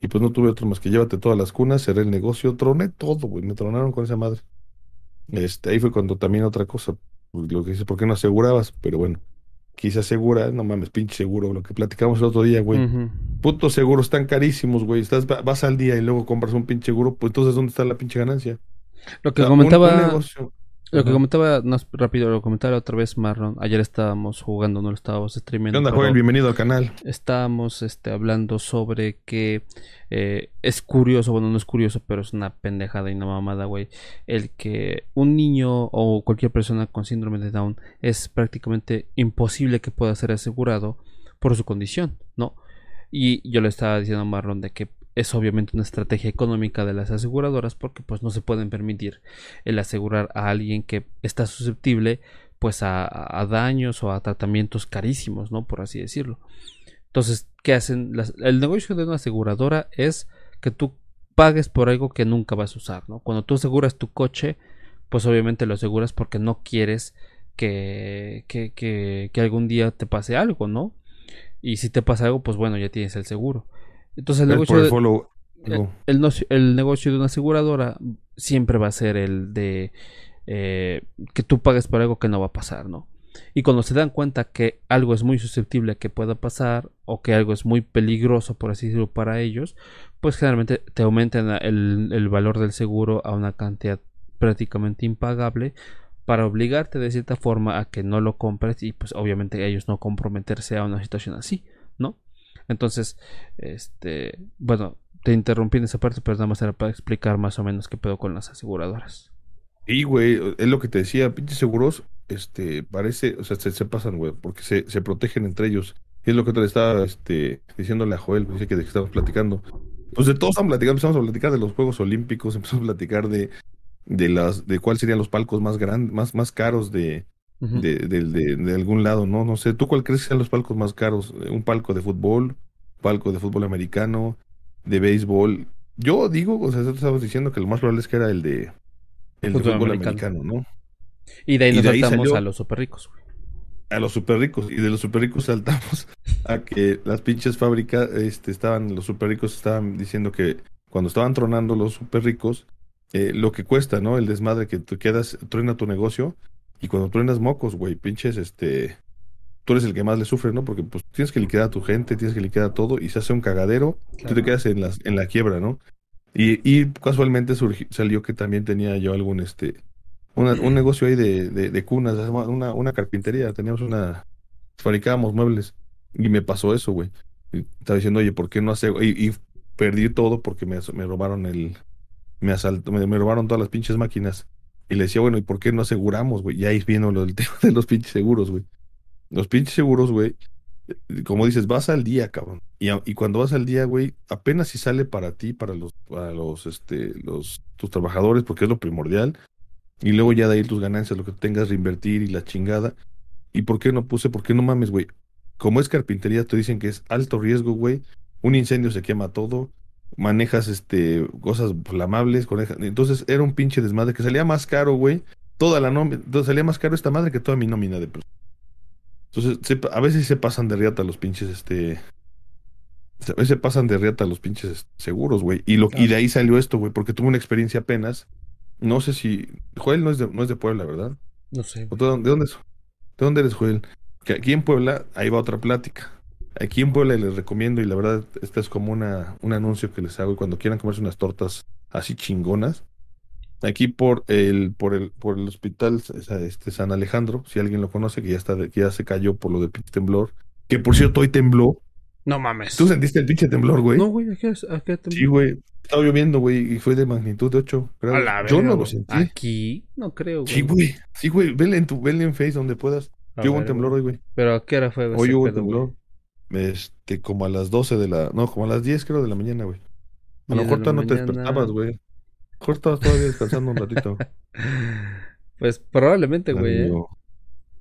S1: y pues no tuve otro más que llévate todas las cunas, cerré el negocio, troné todo, güey, me tronaron con esa madre. Este, ahí fue cuando también otra cosa, pues, lo que dice, ¿por qué no asegurabas? Pero bueno, quise asegurar, no mames, pinche seguro, lo que platicamos el otro día, güey.
S2: Ujú.
S1: Putos seguros están carísimos, güey. Estás, va- vas al día y luego compras un pinche seguro, pues entonces ¿dónde está la pinche ganancia?
S2: Lo que
S1: O sea, un-
S2: comentaba,
S1: un negocio-
S2: lo que comentaba, no, rápido, lo comentaba otra vez Marlon. Ayer estábamos jugando, no lo estábamos
S1: ¿Qué
S2: streamando.
S1: onda, Joel? Bienvenido al canal.
S2: estábamos este, hablando sobre que eh, es curioso, bueno, no es curioso, pero es una pendejada y una mamada, güey. El que un niño o cualquier persona con síndrome de Down es prácticamente imposible que pueda ser asegurado por su condición, ¿no? Y yo le estaba diciendo a Marlon de que es obviamente una estrategia económica de las aseguradoras porque pues no se pueden permitir el asegurar a alguien que está susceptible pues a, daños o a tratamientos carísimos, ¿no? Por así decirlo. Entonces, ¿qué hacen? El negocio de una aseguradora es que tú pagues por algo que nunca vas a usar, ¿no? Cuando tú aseguras tu coche, pues obviamente lo aseguras porque no quieres que, que, que, que algún día te pase algo, ¿no? Y si te pasa algo, pues bueno, ya tienes el seguro. Entonces el negocio de-
S1: follow.
S2: el, el nocio- el negocio de una aseguradora siempre va a ser el de eh, que tú pagues por algo que no va a pasar, ¿no? Y cuando se dan cuenta que algo es muy susceptible a que pueda pasar o que algo es muy peligroso, por así decirlo, para ellos, pues generalmente te aumentan el, el valor del seguro a una cantidad prácticamente impagable para obligarte de cierta forma a que no lo compres y pues obviamente ellos no comprometerse a una situación así. Entonces, este, bueno, te interrumpí en esa parte, pero nada más era para explicar más o menos qué pedo con las aseguradoras.
S1: Y, güey, es lo que te decía, pinches seguros, este, parece, o sea, se, pasan, güey, porque se, se protegen entre ellos. Y es lo que te estaba, este, diciéndole a Joel, dice que de que estamos platicando. Pues de todos estamos platicando, empezamos a platicar de los Juegos Olímpicos, empezamos a platicar de, de las, de cuáles serían los palcos más grandes, más, más caros de, De, del- de- de algún lado, ¿no? No sé, ¿tú cuál crees que sean los palcos más caros? ¿Un palco de fútbol? ¿Palco de fútbol americano? ¿De béisbol? Yo digo, o sea, nosotros estábamos diciendo que lo más probable es que era el de el de
S2: Fútbol
S1: fútbol
S2: americano.
S1: americano, ¿no?
S2: Y de ahí
S1: y
S2: nos
S1: de
S2: saltamos
S1: salió-
S2: a los super ricos, güey.
S1: A los super ricos. Y de los super ricos saltamos a que las pinches fábricas, este, estaban, los super ricos estaban diciendo que cuando estaban tronando los super ricos, eh, lo que cuesta, ¿no? El desmadre que tú quedas, truena tu negocio, y cuando truenas mocos, güey, pinches, este, tú eres el que más le sufre, ¿no? Porque pues tienes que liquidar a tu gente, tienes que liquidar todo, y se hace un cagadero, tú te quedas en, las, en la quiebra, ¿no? Y, y casualmente surgi- salió que también tenía yo algún, este, una- un negocio ahí de, de, de cunas, una, una carpintería, teníamos una, fabricábamos muebles, y me pasó eso, güey. Y estaba diciendo, oye, ¿por qué no hace? Y, y perdí todo porque me, me robaron el, me asaltó, me, me robaron todas las pinches máquinas. Y le decía, bueno, ¿y por qué no aseguramos, güey? Y ahí viene lo del tema de los pinches seguros, güey. Los pinches seguros, güey, eh, como dices, vas al día, cabrón. Y, y cuando vas al día, güey, apenas si sale para ti, para los, para los, este, los, tus trabajadores, porque es lo primordial. Y luego ya de ahí tus ganancias, lo que tengas reinvertir y la chingada. ¿Y por qué no puse? ¿Por qué no mames, güey? Como es carpintería, te dicen que es alto riesgo, güey. Un incendio se quema todo. Manejas este cosas flamables. coneja- Entonces era un pinche desmadre que salía más caro, güey. Toda la nómina. Salía más caro esta madre que toda mi nómina de. Entonces, se pa- a veces se pasan de riata los pinches, este. A veces se pasan de riata los pinches este, seguros, güey. Y, lo, y
S2: Claro.
S1: de ahí salió esto, güey, porque tuve una experiencia apenas. No sé si. Joel no es de, no es de Puebla, ¿verdad?
S2: No sé.
S1: ¿O ¿De dónde, de dónde es? ¿De dónde eres, Joel? Que aquí en Puebla, ahí va otra plática. Aquí en Puebla les recomiendo, y la verdad, este es como una, un anuncio que les hago y cuando quieran comerse unas tortas así chingonas. Aquí por el, por el, por el hospital este, San Alejandro, si alguien lo conoce, que ya está, de- que ya se cayó por lo del pinche temblor. Que por cierto, hoy tembló.
S2: No mames.
S1: ¿Tú sentiste el pinche temblor, güey?
S2: No, güey, ¿a qué, a qué te-
S1: Sí, güey. Estaba lloviendo, güey, y fue de magnitud de 8
S2: A la
S1: Yo
S2: verga,
S1: no lo sentí.
S2: Aquí, no creo, güey.
S1: Sí, güey. Sí, güey. Vele en tu, vele en Face donde puedas. Yo hubo un temblor hoy, güey.
S2: Pero ¿a qué hora fue
S1: Hoy hubo
S2: pedo,
S1: temblor. Este, como a las 12 de la. No, como a las 10 creo de la mañana, güey. A lo
S2: 10 de
S1: mejor no te despertabas, güey. A lo estabas todavía descansando un ratito.
S2: Pues probablemente, güey. ¿eh?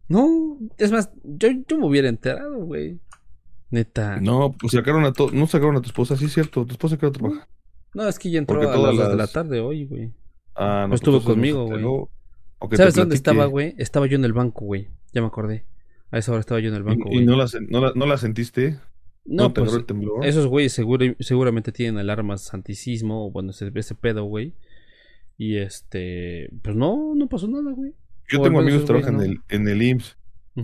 S2: No, es más, yo, yo me hubiera enterado, güey. Neta. No,
S1: No, pues sacaron a to... no sacaron a tu esposa, sí es cierto, tu esposa que trabaja.
S2: es que ya entró
S1: Porque
S2: a las
S1: todas
S2: 2 de la tarde hoy, güey.
S1: Ah, no,
S2: Pues estuvo
S1: entonces no
S2: conmigo, güey. ¿Sabes dónde estaba, güey? Estaba yo en el banco, güey. Ya me acordé. A esa hora estaba yo en el banco,
S1: Y, no, la, no, la, no la sentiste.
S2: No, pues
S1: el temblor.
S2: esos güeyes seguro, seguramente tienen alarmas antisismo o bueno, ese, ese pedo, güey. Y este, pues no, no pasó nada, güey.
S1: Yo
S2: o
S1: tengo amigos que trabajan en, el, en el IMSS.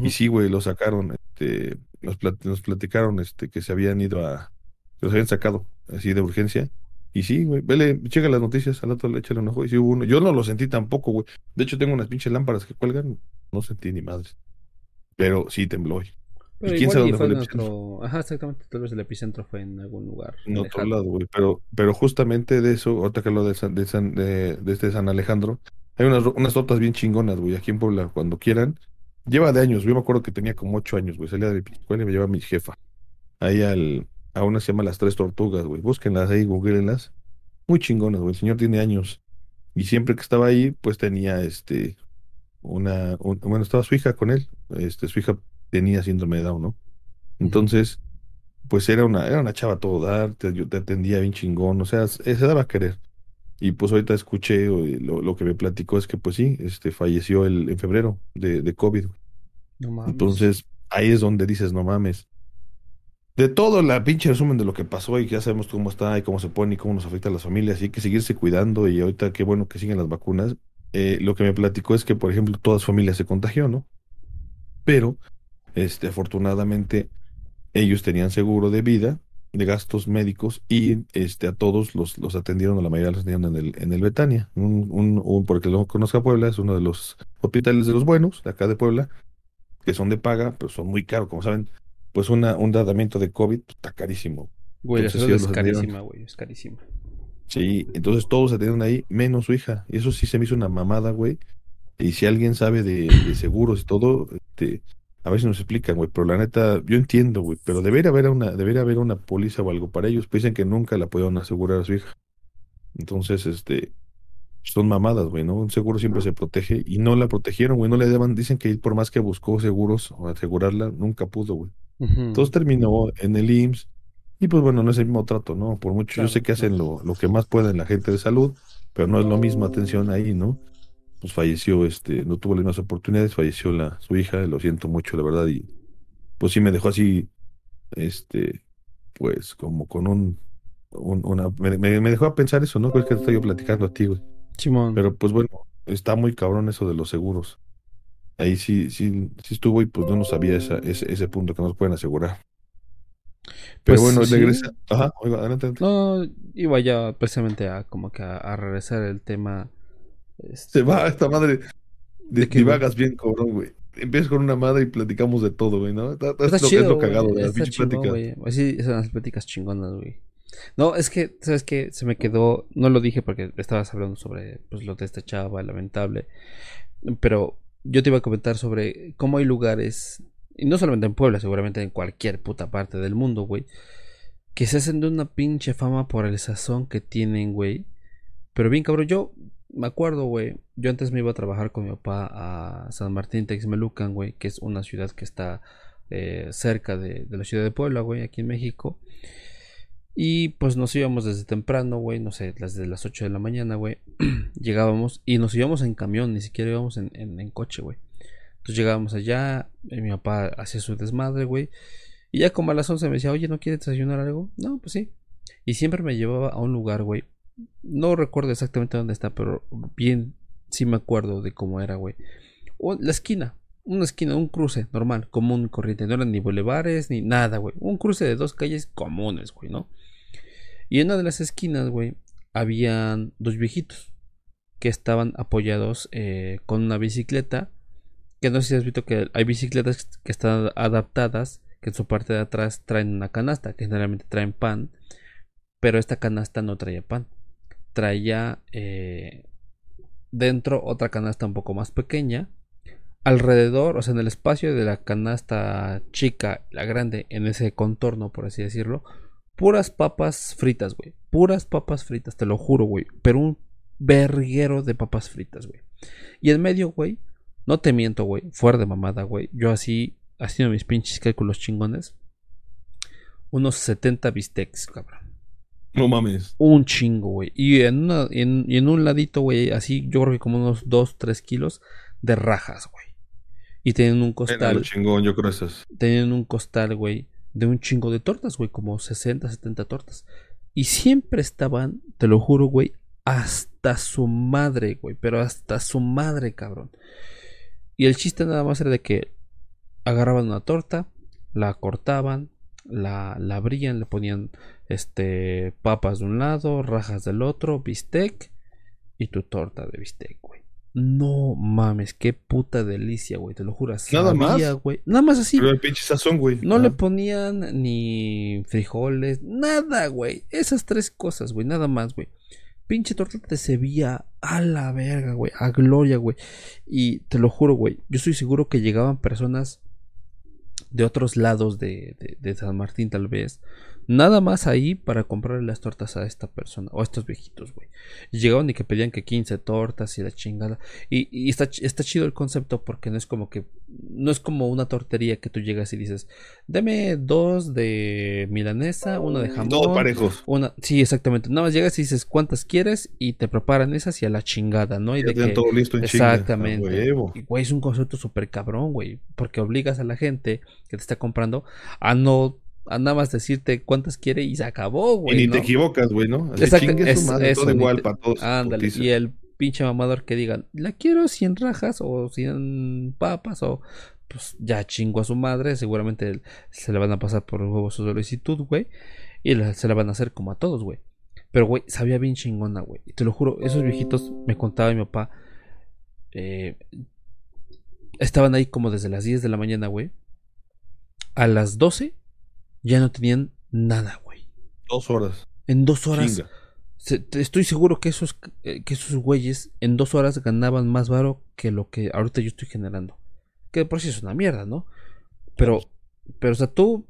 S1: Y sí, güey, lo sacaron. Este, nos, plat- nos platicaron este, que se habían ido a. que los habían sacado así de urgencia. Y sí, güey, vele, checa las noticias, al otro le échale un ojo. Y sí hubo uno. Yo no lo sentí tampoco, güey. De hecho, tengo unas pinches lámparas que cuelgan. No sentí ni madres. Pero sí tembló hoy.
S2: Pero
S1: ¿Y quién sabe dónde
S2: fue
S1: el epicentro?
S2: nuestro... Ajá, exactamente. Tal vez el epicentro fue en algún lugar.
S1: En otro lado, güey. Pero, pero justamente de eso, ahorita que lo de, San, de, San- de, de este San Alejandro, hay unas, unas tortas bien chingonas, güey, aquí en Puebla, cuando quieran. Lleva de años, yo me acuerdo que tenía como ocho años, güey. Salía de mi escuela y me llevaba mi jefa. Ahí al, a una se llama Las Tres Tortugas, güey. Búsquenlas ahí, googleenlas. Muy chingonas, güey. El señor tiene años. Y siempre que estaba ahí, pues tenía este, una, un- bueno, estaba su hija con él. Este, su hija tenía síndrome de Down, ¿no? Entonces, pues era una, era una chava todo dar, te, te atendía bien chingón, o sea, se, se daba a querer. Y pues ahorita escuché eh, lo, lo que me platicó es que pues sí, este falleció el, en febrero de, de COVID.
S2: No mames.
S1: Entonces, ahí es donde dices, no mames. De todo la pinche resumen de lo que pasó y que ya sabemos cómo está y cómo se pone y cómo nos afecta a las familias, y hay que seguirse cuidando y ahorita qué bueno que siguen las vacunas. Eh, lo que me platicó es que, por ejemplo, toda su familia se contagió, ¿no? Pero, este, afortunadamente, ellos tenían seguro de vida, de gastos médicos, y este, a todos los, los atendieron, a la mayoría los atendieron en el, en el Betania. Un, un, un- porque lo conozca Puebla, es uno de los hospitales de los buenos, de acá de Puebla, que son de paga, pero son muy caros, como saben. Pues una, un tratamiento de COVID pues, está carísimo.
S2: Güey, la salud es carísima, güey. Es carísima.
S1: Sí, entonces todos se atendieron ahí, menos su hija. Y eso sí se me hizo una mamada, güey. Y si alguien sabe de, de seguros y todo, este, a ver si nos explican, güey. Pero la neta, yo entiendo, güey. Pero debería haber una, debería haber una póliza o algo para ellos. Pues dicen que nunca la pudieron asegurar a su hija. Entonces, este, son mamadas, güey, ¿no? Un seguro siempre se protege y no la protegieron, güey. No le daban, dicen que por más que buscó seguros o asegurarla, nunca pudo, güey.
S2: Ujú.
S1: Entonces terminó en el IMSS y pues bueno, no es el mismo trato, ¿no? Por mucho,
S2: Claro,
S1: yo sé que hacen lo, lo que más pueden la gente de salud, pero no es lo mismo atención ahí, ¿no? Pues falleció, este, no tuvo las mismas oportunidades, falleció la, su hija, lo siento mucho, la verdad, y pues sí me dejó así, este, pues como con un, un- una, me, me- me dejó a pensar eso, ¿no? Creo que estoy yo platicando a ti, güey.
S2: Simón.
S1: Pero pues bueno, está muy cabrón eso de los seguros. Ahí sí, sí, sí estuvo y pues no nos sabía esa, ese, ese punto que nos pueden asegurar. Pero
S2: Pues,
S1: bueno,
S2: sí.
S1: regresa. Ajá, oiga, adelante, adelante.
S2: No, iba ya precisamente a como que a, a regresar el tema. este,
S1: Se va esta madre.
S2: ¿De güey?
S1: divagas bien, cabrón, güey. Empiezas con una madre y platicamos de todo, güey, ¿no? Está, está-
S2: Está
S1: lo,
S2: chido,
S1: es lo cagado
S2: güey. Así son las pláticas chingonas, güey. No, es que, ¿sabes qué? Se me quedó, no lo dije porque estabas hablando sobre pues, lo de esta chava, lamentable, pero yo te iba a comentar sobre cómo hay lugares, y no solamente en Puebla, seguramente en cualquier puta parte del mundo, güey, que se hacen de una pinche fama por el sazón que tienen, güey. Pero bien, cabrón, yo me acuerdo, güey, yo antes me iba a trabajar con mi papá a San Martín Texmelucan, güey, que es una ciudad que está eh, cerca de, la ciudad de Puebla, güey, aquí en México. Y pues nos íbamos desde temprano, güey, no sé, desde las 8 de la mañana, güey. llegábamos y nos íbamos en camión, ni siquiera íbamos en, en, coche, güey. Entonces llegábamos allá, y mi papá hacía su desmadre, güey. Y ya como a las 11 me decía, oye, ¿no quieres desayunar algo? No, pues sí. Y siempre me llevaba a un lugar, güey. No recuerdo exactamente dónde está, pero bien sí me acuerdo de cómo era, güey. O la esquina, una esquina, un cruce normal, común, corriente. No eran ni bulevares ni nada, güey. Un cruce de dos calles comunes, güey, ¿no? Y en una de las esquinas, güey, habían dos viejitos que estaban apoyados eh, con una bicicleta. Que no sé si has visto que hay bicicletas que están adaptadas, que en su parte de atrás traen una canasta, que generalmente traen pan. Pero esta canasta no traía pan. Traía eh, dentro otra canasta un poco más pequeña. Alrededor, o sea, en el espacio de la canasta chica, la grande, en ese contorno, por así decirlo, puras papas fritas, güey. Puras papas fritas, te lo juro, güey. Pero un verguero de papas fritas, güey. Y en medio, güey, no te miento, güey. Fuera de mamada, güey. Yo así, haciendo mis pinches cálculos chingones. Unos 70 bistecs, cabrón.
S1: No mames.
S2: Un chingo, güey. Y en, una, en, en un ladito, güey, así, yo creo que como unos 2, 3 kilos de rajas, güey. Y tienen un costal.
S1: chingón, yo creo esas.
S2: Tenían un costal, güey de un chingo de tortas, güey, como 60, 70 tortas. Y siempre estaban, te lo juro, güey, hasta su madre, güey, pero hasta su madre, cabrón. Y el chiste nada más era de que agarraban una torta, la cortaban, la, la abrían, le ponían este papas de un lado, rajas del otro, bistec y tu torta de bistec, güey. No mames, qué puta delicia, güey, te lo juro.
S1: Nada más.
S2: Güey. Nada más así.
S1: Pero el pinche sazón, güey.
S2: No le ponían ni frijoles, nada, güey. Esas tres cosas, güey, nada más, güey. Pinche torta te se a la verga, güey, a gloria, güey. Y te lo juro, güey, yo estoy seguro que llegaban personas de otros lados de, de San Martín, tal vez, Nada más ahí para comprarle las tortas a esta persona o a estos viejitos, güey. Llegaban y que pedían que 15 tortas y la chingada. Y, está, está, chido el concepto porque no es como que. No es como una tortería que tú llegas y dices, deme dos de milanesa, una de jamón. Dos
S1: parejos.
S2: Una, sí, exactamente. Nada más llegas y dices cuántas quieres y te preparan esas y a la chingada, ¿no? Y de que,
S1: todo listo en
S2: Exactamente. Y, güey, es un concepto súper cabrón, güey. Porque obligas a la gente que te está comprando a no nada más decirte cuántas quiere y se acabó, güey.
S1: Y ni te equivocas, güey, ¿no?
S2: Exacto, es, todo igual para todos. Ándale, y el pinche mamador que diga, la quiero 100 rajas o 100 papas o pues ya chingo a su madre, seguramente se le van a pasar por el huevo su solicitud, güey, y se la van a hacer como a todos, güey. Pero, güey, sabía bien chingona, güey. Y te lo juro, esos viejitos me contaba mi papá. Eh, estaban ahí como desde las 10 de la mañana, güey. A las 12 ya no tenían nada, güey.
S1: Dos horas.
S2: En dos horas. estoy seguro que esos, eh, que esos güeyes en dos horas ganaban más varo que lo que ahorita yo estoy generando. Que por sí es una mierda, ¿no? Pero, pero, o sea, tú,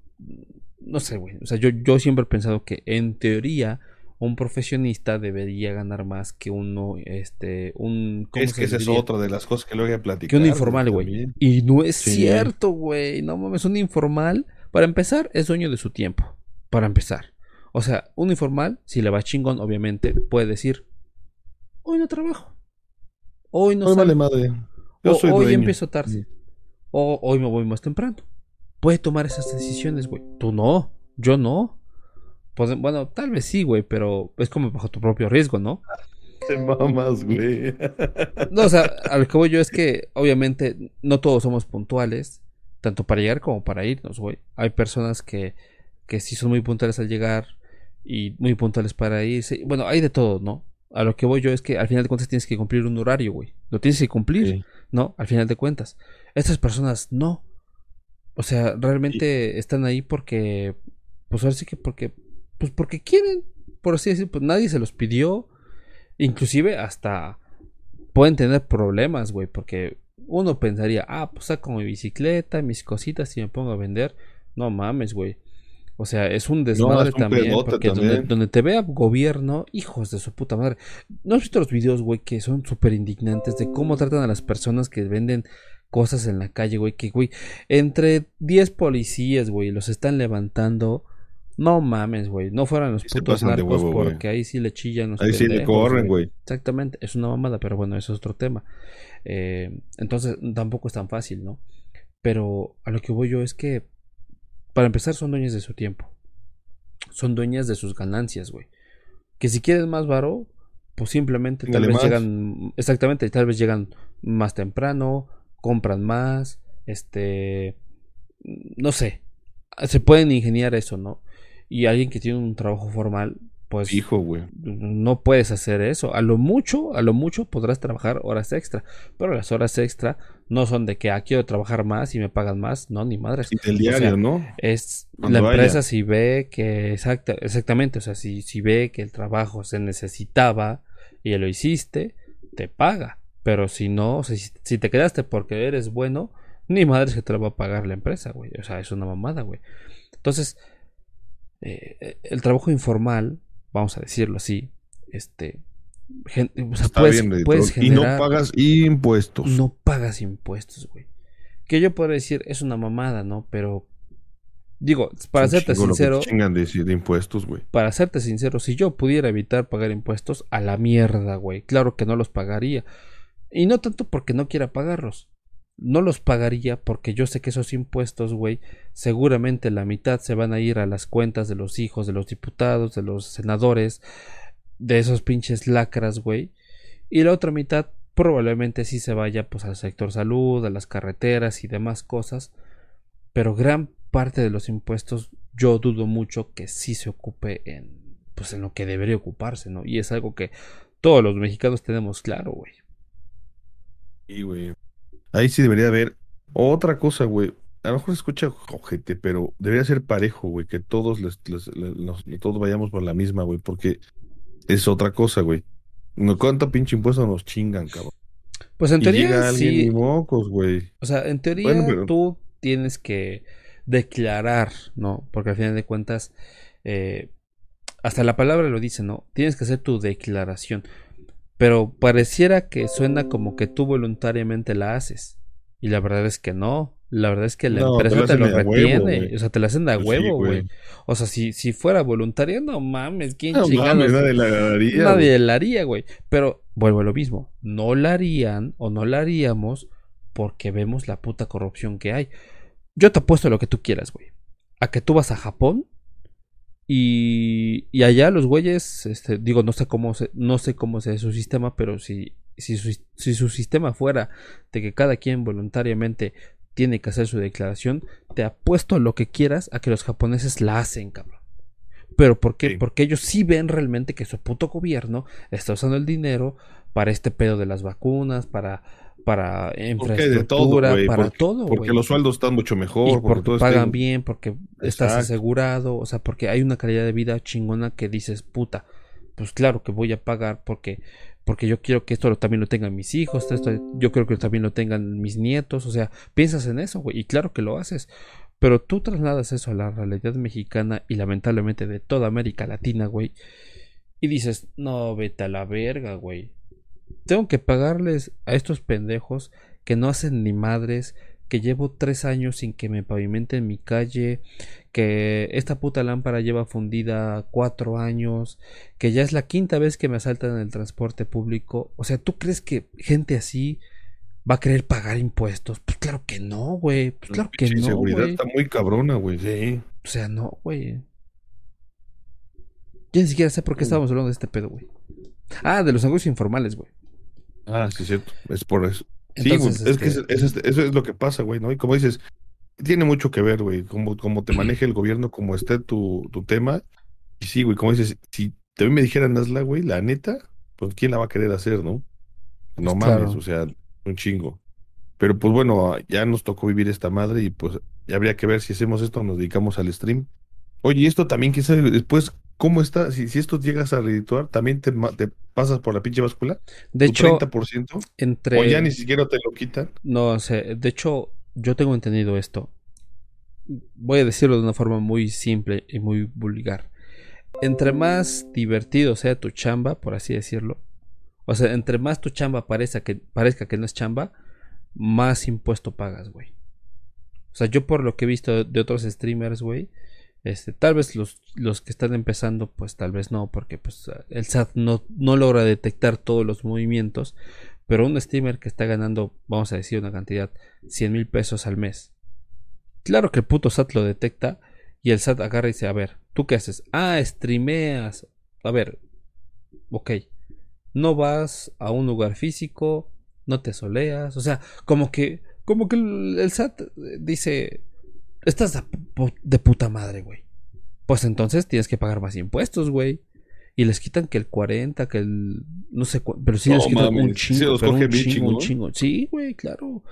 S2: no sé, güey. O sea, yo, yo siempre he pensado que en teoría un profesionista debería ganar más que uno, este, un...
S1: es que esa es otra de las cosas que lo voy a platicar.
S2: Que un informal, güey. Y no es cierto, güey. No mames, un informal para empezar, es dueño de su tiempo. Para empezar. O sea, un informal, si le va chingón, obviamente, puede decir: Hoy no trabajo. Hoy no
S1: Hoy madre.
S2: hoy empiezo tarde. O hoy me voy más temprano. Puede tomar esas decisiones, güey. Tú no. Yo no. Pues, bueno, tal vez sí, güey, pero es como bajo tu propio riesgo, ¿no?
S1: Te mamas, güey.
S2: No, o sea, a lo que voy yo es que, obviamente, no todos somos puntuales tanto para llegar como para irnos, güey. Hay personas que, que sí son muy puntuales al llegar y muy puntuales para irse. Bueno, hay de todo, ¿no? A lo que voy yo es que al final de cuentas tienes que cumplir un horario, güey. Lo tienes que cumplir, ¿no? Al final de cuentas. Estas personas no. O sea, realmente están ahí porque, pues ahora sí que porque pues porque quieren, por así decirlo, pues nadie se los pidió. Inclusive hasta pueden tener problemas, güey, porque uno pensaría, ah, pues saco mi bicicleta, mis cositas y me pongo a vender. No mames, güey. O sea, es un desmadre
S1: es un
S2: también, porque donde,
S1: también.
S2: donde te vea gobierno, hijos de su puta madre. ¿No has visto los videos, güey, que son súper indignantes de cómo tratan a las personas que venden cosas en la calle, güey? Que, güey, entre 10 policías, güey, los están levantando. No mames, güey. No fueran los putos narcos
S1: huevo,
S2: porque ahí sí le chillan los
S1: Ahí sí le corren, güey.
S2: Exactamente, es una mamada, pero bueno, eso es otro tema. Eh, entonces, tampoco es tan fácil, ¿no? Pero a lo que voy yo es que, para empezar, son dueñas de su tiempo. Son dueñas de sus ganancias, güey. Que si quieren más varo, pues simplemente tal
S1: Dale
S2: vez
S1: más.
S2: llegan, exactamente, tal vez llegan más temprano, compran más, este, no sé, se pueden ingeniar eso, ¿no? Y alguien que tiene un trabajo formal, pues
S1: Hijo, güey.
S2: no puedes hacer eso. A lo mucho, a lo mucho podrás trabajar horas extra. Pero las horas extra no son de que ah, quiero trabajar más y me pagan más. No, ni madres.
S1: Y del
S2: O
S1: diario,
S2: sea,
S1: ¿no?
S2: Es
S1: Cuando
S2: la empresa si ve que exacta, exactamente, o sea, si, si ve que el trabajo se necesitaba y lo hiciste, te paga. Pero si no, o sea, si, si te quedaste porque eres bueno, ni madres que te lo va a pagar la empresa, güey. O sea, es una mamada, güey. Entonces, eh, el trabajo informal, vamos a decirlo así, este, gen- o sea,
S1: Está
S2: puedes,
S1: bien,
S2: puedes
S1: Y no
S2: generar-
S1: pagas impuestos.
S2: no pagas impuestos, güey. Que yo podría decir, es una mamada, ¿no? Pero, digo, para
S1: Es
S2: serte sincero,
S1: chingan de, de impuestos, güey.
S2: para serte sincero, si yo pudiera evitar pagar impuestos, a la mierda, güey. Claro que no los pagaría. Y no tanto porque no quiera pagarlos. No los pagaría porque yo sé que esos impuestos, güey, seguramente la mitad se van a ir a las cuentas de los hijos de los diputados, de los senadores, de esos pinches lacras, güey. Y la otra mitad probablemente sí se vaya pues al sector salud, a las carreteras y demás cosas. Pero gran parte de los impuestos yo dudo mucho que sí se ocupe en pues en lo que debería ocuparse, ¿no? Y es algo que todos los mexicanos tenemos claro, güey.
S1: Sí, güey. Ahí sí debería haber otra cosa, güey. A lo mejor se escucha ojete, pero debería ser parejo, güey. Que todos les, les- les- todos vayamos por la misma, güey. Porque es otra cosa, güey. No, ¿Cuánto pinche impuesto nos chingan, cabrón?
S2: Pues en
S1: Y
S2: teoría
S1: llega alguien
S2: sí,
S1: y mocos, güey.
S2: o sea, en teoría
S1: Bueno, pero-
S2: tú tienes que declarar, ¿no? Porque al final de cuentas eh, hasta la palabra lo dice, ¿no? Tienes que hacer tu declaración. Pero pareciera que suena como que tú voluntariamente la haces. Y la verdad es que no. La verdad es que la
S1: No,
S2: empresa te lo
S1: a huevo,
S2: retiene. o sea, te la hacen de a
S1: Pues
S2: huevo,
S1: güey.
S2: O sea, si, si fuera voluntaria, no mames, ¿quién
S1: No mames, nadie la daría,
S2: Nadie la haría, güey. Pero vuelvo a lo mismo. No la harían o no la haríamos porque vemos la puta corrupción que hay. Yo te apuesto lo que tú quieras, güey. A que tú vas a Japón y, y allá los güeyes, este, digo, no sé cómo se, no sé cómo sea su sistema, pero si, si, su, si su sistema fuera de que cada quien voluntariamente tiene que hacer su declaración, te apuesto lo que quieras a que los japoneses la hacen, cabrón. Pero ¿por qué?
S1: Sí.
S2: Porque ellos sí ven realmente que su puto gobierno está usando el dinero para este pedo de las vacunas, para, para infraestructura,
S1: todo,
S2: para
S1: porque,
S2: todo,
S1: porque los sueldos están mucho mejor.
S2: Y
S1: porque
S2: porque
S1: todo está
S2: pagan
S1: en-
S2: bien, porque estás asegurado, o sea, porque hay una calidad de vida chingona que dices, puta, pues claro que voy a pagar porque porque yo quiero que esto también lo tengan mis hijos, esto yo creo que también lo tengan mis nietos, o sea, piensas en eso, güey, y claro que lo haces. Pero tú trasladas eso a la realidad mexicana y lamentablemente de toda América Latina, güey. Y dices, no, vete a la verga, güey. Tengo que pagarles a estos pendejos que no hacen ni madres, que llevo tres años sin que me pavimenten mi calle, que esta puta lámpara lleva fundida cuatro años, que ya es la quinta vez que me asaltan en el transporte público. O sea, ¿tú crees que gente así va a querer pagar impuestos? Pues claro que no, güey. Pues claro que no,
S1: inseguridad
S2: güey.
S1: está muy cabrona, güey. Sí.
S2: O sea, no, güey. Yo ni siquiera sé por qué estábamos hablando de este pedo, güey. Ah, de los negocios informales, güey.
S1: Ah, sí, es cierto. Es por eso. Sí, güey. Es que
S2: este,
S1: es- es- eso es lo que pasa, güey, ¿no? Y como dices, tiene mucho que ver, güey, cómo, cómo te maneje el gobierno, cómo esté tu, tu tema. Y sí, güey, como dices, si también me dijeran hazla, güey, la neta, pues ¿quién la va a querer hacer, no? No
S2: Pues
S1: mames,
S2: claro.
S1: o sea, un chingo. Pero pues bueno, ya nos tocó vivir esta madre y pues ya habría que ver si hacemos esto o nos dedicamos al stream. Oye, y esto también, sabe, después, ¿cómo está? Si, si esto llegas a redituar, ¿también te, te pasas por la pinche báscula?
S2: De
S1: ¿Tu
S2: hecho,
S1: 30%?
S2: entre...
S1: ¿O ya ni siquiera te lo quitan?
S2: No sé, de hecho, yo tengo entendido esto. Voy a decirlo de una forma muy simple y muy vulgar. Entre más divertido sea tu chamba, por así decirlo, o sea, entre más tu chamba parezca que, parezca que no es chamba, más impuesto pagas, güey. O sea, yo por lo que he visto de otros streamers, güey, este, tal vez los, los que están empezando, pues tal vez no, porque pues el SAT no, no logra detectar todos los movimientos, pero un streamer que está ganando, vamos a decir una cantidad, 100 mil pesos al mes. Claro que el puto SAT lo detecta y el SAT agarra y dice, a ver, ¿tú qué haces? Ah, streameas. A ver, ok. No vas a un lugar físico, no te soleas, o sea, como que, como que el, el SAT dice, estás de, pu- de puta madre, güey. Pues entonces tienes que pagar más impuestos, güey. Y les quitan que el 40, que el. No sé cuánto. Pero sí
S1: No
S2: les quitan un
S1: mames, sí
S2: chingo.
S1: los coge
S2: un
S1: bien
S2: chingo, un chingo. Sí, güey, claro.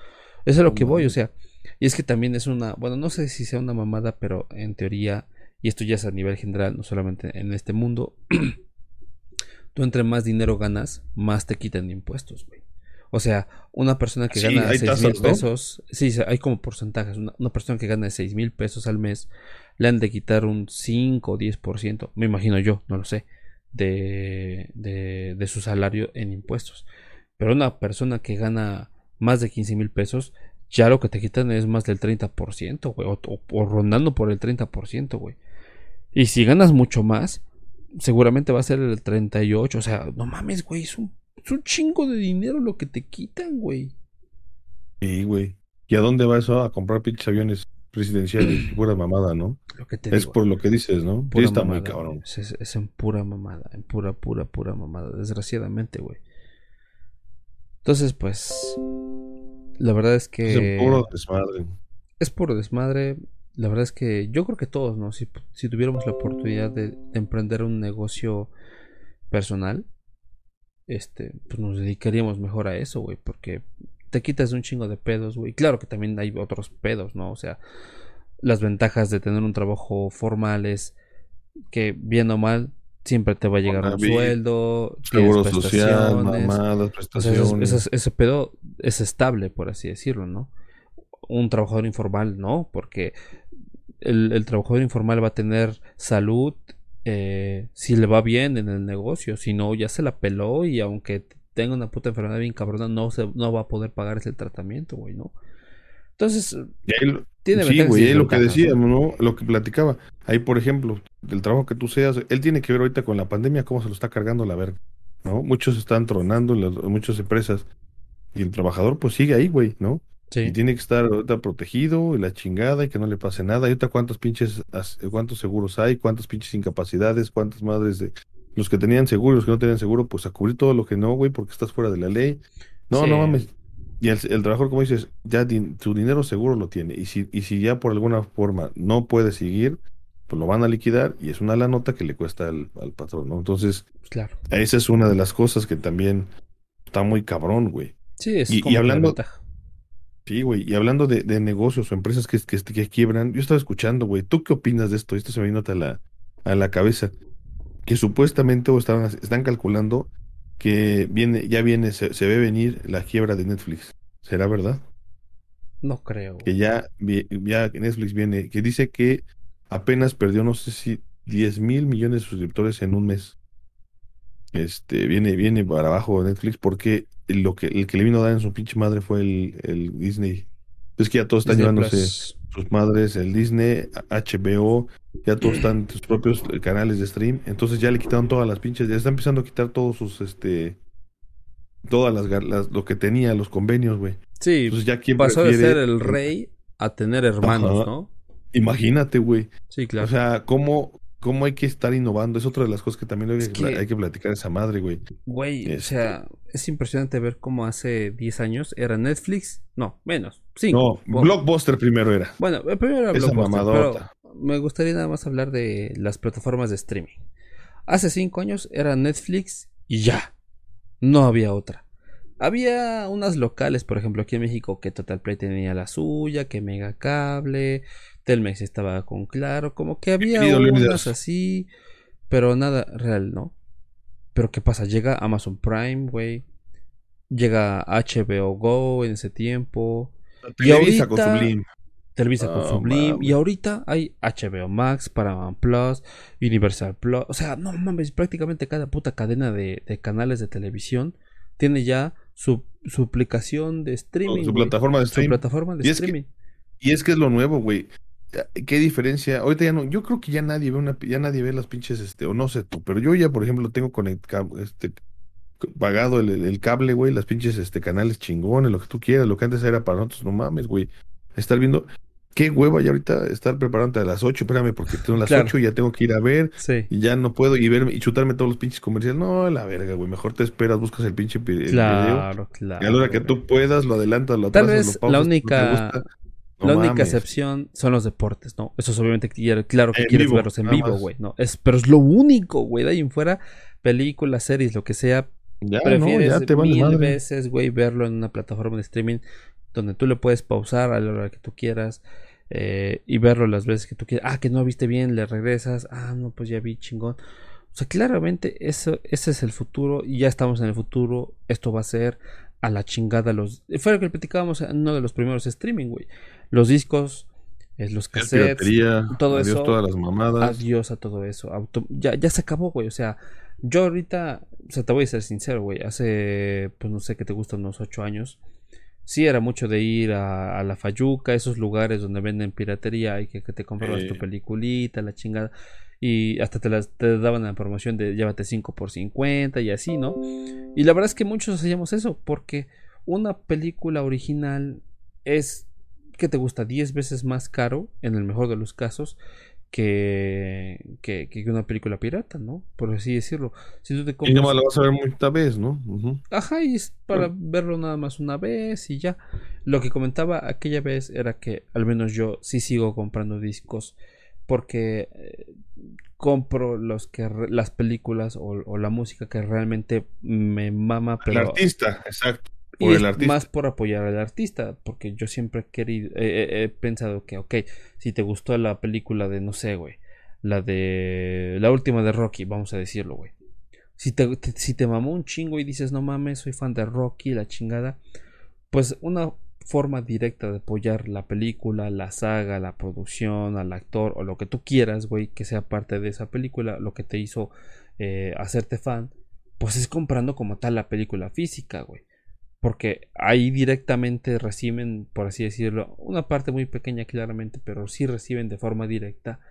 S2: Eso es a lo que voy, o sea. Y es que también es una. Bueno, no sé si sea una mamada, pero en teoría. Y esto ya es a nivel general, no solamente en este mundo. tú entre más dinero ganas, más te quitan de impuestos, güey. O sea, una persona que
S1: Sí,
S2: gana
S1: hay
S2: 6
S1: tasas,
S2: mil pesos, sí, sí, hay como porcentajes. Una, una persona que gana 6 mil pesos al mes, le han de quitar un 5 o 10%, me imagino yo, no lo sé, de, de, de su salario en impuestos. Pero una persona que gana más de 15 mil pesos, ya lo que te quitan es más del 30%, güey, o, o- o rondando por el 30%, güey. Y si ganas mucho más, seguramente va a ser el 38, o sea, no mames, güey, es un, es un chingo de dinero lo que te quitan, güey.
S1: Sí, güey. ¿Y a dónde va eso? A comprar pinches aviones presidenciales. Pura mamada, ¿no?
S2: Lo que te
S1: Es
S2: digo.
S1: por lo que dices, ¿no? Sí, está muy cabrón.
S2: Es, es- es en pura mamada, en pura, pura, pura mamada, desgraciadamente, güey. Entonces, pues, la verdad es que
S1: Es en puro desmadre.
S2: es puro desmadre. La verdad es que yo creo que todos, ¿no? Si, si tuviéramos la oportunidad de, de emprender un negocio personal, este, pues nos dedicaríamos mejor a eso, güey, porque te quitas un chingo de pedos, güey. Claro que también hay otros pedos, ¿no? O sea, las ventajas de tener un trabajo formal es que, bien o mal, siempre te va a llegar un sueldo,
S1: Seguro social,
S2: prestaciones,
S1: mamadas,
S2: o sea,
S1: prestaciones.
S2: eso- eso- ese pedo es estable, por así decirlo, ¿no? Un trabajador informal, no, porque el, el trabajador informal va a tener salud eh, si le va bien en el negocio, si no, ya se la peló y aunque tenga una puta enfermedad bien cabrona, no, se, no va a poder pagar ese tratamiento, güey, ¿no? Entonces, tiene
S1: sí, güey, lo que decíamos, ¿no? Lo que platicaba. Ahí, por ejemplo, del trabajo que tú seas, él tiene que ver ahorita con la pandemia cómo se lo está cargando la verga, ¿no? Muchos están tronando en las muchas empresas y el trabajador pues sigue ahí, güey, ¿no?
S2: Sí.
S1: Y tiene que estar ahorita protegido y la chingada y que no le pase nada. Y ahorita cuántos pinches, cuántos seguros hay, cuántas pinches incapacidades, cuántas madres de los que tenían seguro, los que no tenían seguro, pues a cubrir todo lo que no, güey, porque estás fuera de la ley. No,
S2: Sí.
S1: no mames. Y el, el trabajador, como dices, ya din- su dinero seguro lo tiene. Y si, y si ya por alguna forma no puede seguir, pues lo van a liquidar y es una la nota que le cuesta al, al patrón, ¿no? Entonces,
S2: Claro.
S1: esa es una de las cosas que también está muy cabrón, güey.
S2: Sí, es
S1: Y- y
S2: como que la
S1: hablando-
S2: ventaja.
S1: Sí, güey. Y hablando de, de negocios o empresas que, que, que quiebran, yo estaba escuchando, güey. ¿Tú qué opinas de esto? Esto se me vino a la, a la cabeza. Que supuestamente o estaban, están calculando que viene, ya viene, se, se ve venir la quiebra de Netflix. ¿Será verdad?
S2: No creo.
S1: Que ya, ya Netflix viene, que dice que apenas perdió, no sé si 10 mil millones de suscriptores en un mes. Este, viene, viene para abajo Netflix porque lo que, el que le vino a dar en su pinche madre fue el, el Disney. Es que ya todos están
S2: Disney
S1: llevándose
S2: Plus.
S1: sus madres, el Disney, HBO, ya todos están en sus propios eh, canales de stream. Entonces ya le quitaron todas las pinches, ya está empezando a quitar todos sus, este, todas las, las- lo que tenía, los convenios, güey.
S2: Sí,
S1: Entonces ya quien
S2: pasó de ser el rey a tener hermanos,
S1: Ajá.
S2: ¿no?
S1: Imagínate, güey.
S2: Sí, claro.
S1: O sea, ¿cómo, cómo hay que estar innovando? Es otra de las cosas que también hay
S2: Es
S1: que, hay que platicar esa madre, güey.
S2: Güey, o
S1: Este-
S2: sea, es impresionante ver cómo hace 10 años era Netflix. No, menos. 5.
S1: No, Blockbuster primero era.
S2: Bueno, primero era
S1: Esa
S2: Blockbuster,
S1: mamadota.
S2: pero me gustaría nada más hablar de las plataformas de streaming. Hace 5 años era Netflix y ya. No había otra. Había unas locales, por ejemplo, aquí en México, que Total Play tenía la suya, que Mega Cable, Telmex estaba con Claro, como que había unas así, pero nada real, ¿no? Pero ¿qué pasa? Llega Amazon Prime, güey. Llega HBO Go en ese tiempo.
S1: Televisa con
S2: ahorita-
S1: Sublime.
S2: Televisa con
S1: Ah,
S2: Sublime. Y ahorita hay HBO Max, Paramount Plus, Universal Plus. O sea, no mames, prácticamente cada puta cadena de, de canales de televisión tiene ya su, su aplicación de streaming.
S1: Su plataforma de
S2: Su
S1: stream.
S2: plataforma de
S1: Y es que-
S2: streaming.
S1: Y es que es lo nuevo, güey. ¿Qué diferencia? Ahorita ya no, yo creo que ya nadie ve una, ya nadie ve las pinches, este, o no sé tú, pero yo ya, por ejemplo, tengo conectado, este, pagado el, cable, güey, las pinches, este, canales chingones, lo que tú quieras, lo que antes era para nosotros, no mames, güey. Estar viendo, qué hueva ya ahorita estar preparándote a las 8, espérame, porque tengo las
S2: Claro.
S1: 8 y ya tengo que ir a ver,
S2: Sí.
S1: y ya no puedo, y verme, y chutarme todos los pinches comerciales. No, la verga, güey, mejor te esperas, buscas el pinche pi- el video,
S2: Claro, claro.
S1: y a la hora que tú puedas, lo adelantas, lo
S2: Tal
S1: atrasas,
S2: vez
S1: lo pausas,
S2: la única-.
S1: No
S2: la única
S1: mames.
S2: excepción son los deportes, ¿no? Eso es obviamente claro que
S1: En
S2: quieres
S1: vivo,
S2: verlos en vivo, güey. No, es, pero es lo único, güey. De ahí en fuera, películas, series, lo que sea,
S1: Ya, no,
S2: prefieres
S1: ya te vale
S2: mil
S1: madre.
S2: veces, güey, verlo en una plataforma de streaming donde tú le puedes pausar a la hora que tú quieras eh, y verlo las veces que tú quieras. Ah, que no viste bien, le regresas. Ah, no, pues ya vi chingón. O sea, claramente eso, ese es el futuro y ya estamos en el futuro. Esto va a ser a la chingada los... Fue lo que platicábamos en uno de los primeros streaming, güey. Los discos, eh, los
S1: Es
S2: cassettes, todo
S1: adiós
S2: eso.
S1: todas las mamadas.
S2: Adiós a todo eso. Auto- ya, ya se acabó, güey. O sea, yo ahorita, o sea, te voy a ser sincero, güey. Hace, pues no sé qué te gustan, unos ocho años. Sí, era mucho de ir a, a la Fayuca, esos lugares donde venden piratería y que, que te comprabas tu peliculita, la chingada. Y hasta te, las, te daban la promoción de llévate 5 por 50 y así, ¿no? Y la verdad es que muchos hacíamos eso, porque una película original es, ¿qué te gusta? 10 veces más caro, en el mejor de los casos, que, que, que una película pirata, ¿no? Por así decirlo. Si tú te
S1: Y
S2: compras...
S1: nomás la vas a ver muchas veces, ¿no? Ujú.
S2: Ajá, y es para
S1: Bueno.
S2: verlo nada más una vez y ya. Lo que comentaba aquella vez era que al menos yo sí sigo comprando discos porque eh, compro los que las películas o, o la música que realmente me mama,
S1: El artista, exacto.
S2: y
S1: Por
S2: es
S1: el artista.
S2: más por apoyar al artista, porque yo siempre he querido, eh, he pensado que, ok, si te gustó la película de, no sé, güey, la de, la última de Rocky, vamos a decirlo, güey. Si te, te- si te mamó un chingo y dices, no mames, soy fan de Rocky, la chingada, pues una forma directa de apoyar la película, la saga, la producción, al actor o lo que tú quieras, güey, que sea parte de esa película, lo que te hizo eh, hacerte fan, pues es comprando como tal la película física, güey. Porque ahí directamente reciben, por así decirlo, una parte muy pequeña claramente, pero sí reciben de forma directa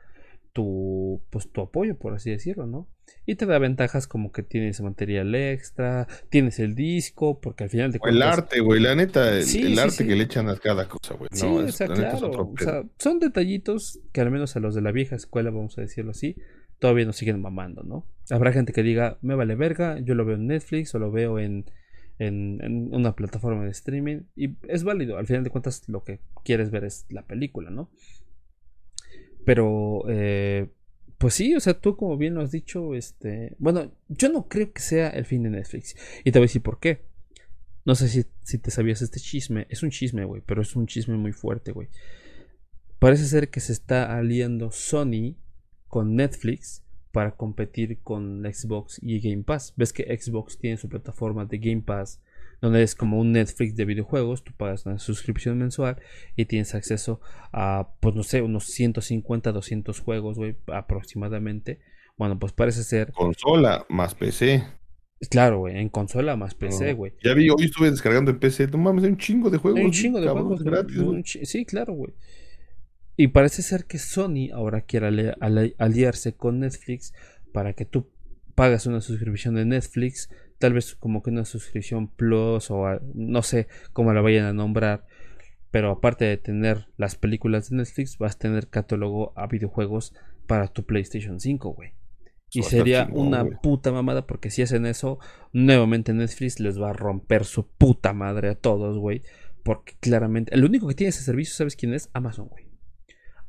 S2: tu, pues, tu apoyo, por así decirlo, ¿no? Y te da ventajas como que tienes material extra, tienes el disco, porque al final de
S1: O el
S2: cuentas...
S1: arte, güey, la neta, el,
S2: Sí,
S1: el
S2: sí,
S1: arte
S2: sí.
S1: que le echan a cada cosa, güey.
S2: Sí, o sea, claro. o sea, son detallitos que al menos a los de la vieja escuela, vamos a decirlo así, todavía nos siguen mamando, ¿no? Habrá gente que diga, me vale verga, yo lo veo en Netflix o lo veo en, en, en una plataforma de streaming. Y es válido, al final de cuentas lo que quieres ver es la película, ¿no? Pero, eh, pues sí, o sea, tú como bien lo has dicho, este, bueno, yo no creo que sea el fin de Netflix. Y te voy a decir por qué. No sé si, si te sabías este chisme. Es un chisme, güey, pero es un chisme muy fuerte, güey. Parece ser que se está aliando Sony con Netflix para competir con Xbox y Game Pass. Ves que Xbox tiene su plataforma de Game Pass, donde es como un Netflix de videojuegos. Tú pagas una suscripción mensual y tienes acceso a, pues no sé, unos 150, 200 juegos, güey, aproximadamente. Bueno, pues parece ser,
S1: Consola más PC.
S2: claro, güey, en consola más PC,
S1: No.
S2: güey.
S1: Ya vi, hoy estuve descargando en PC. No mames, hay un chingo de juegos.
S2: Hay un chingo de
S1: cabrón,
S2: juegos
S1: gratis,
S2: Sí, claro, güey. Y parece ser que Sony ahora quiere ali- ali- aliarse con Netflix para que tú pagas una suscripción de Netflix, tal vez como que una suscripción Plus o a- no sé cómo la vayan a nombrar, pero aparte de tener las películas de Netflix, vas a tener catálogo a videojuegos para tu PlayStation 5, güey. Y
S1: estar
S2: sería
S1: chingón,
S2: una puta mamada porque si hacen eso, nuevamente Netflix les va a romper su puta madre a todos, güey. Porque claramente, el único que tiene ese servicio, ¿sabes quién es? Amazon, güey.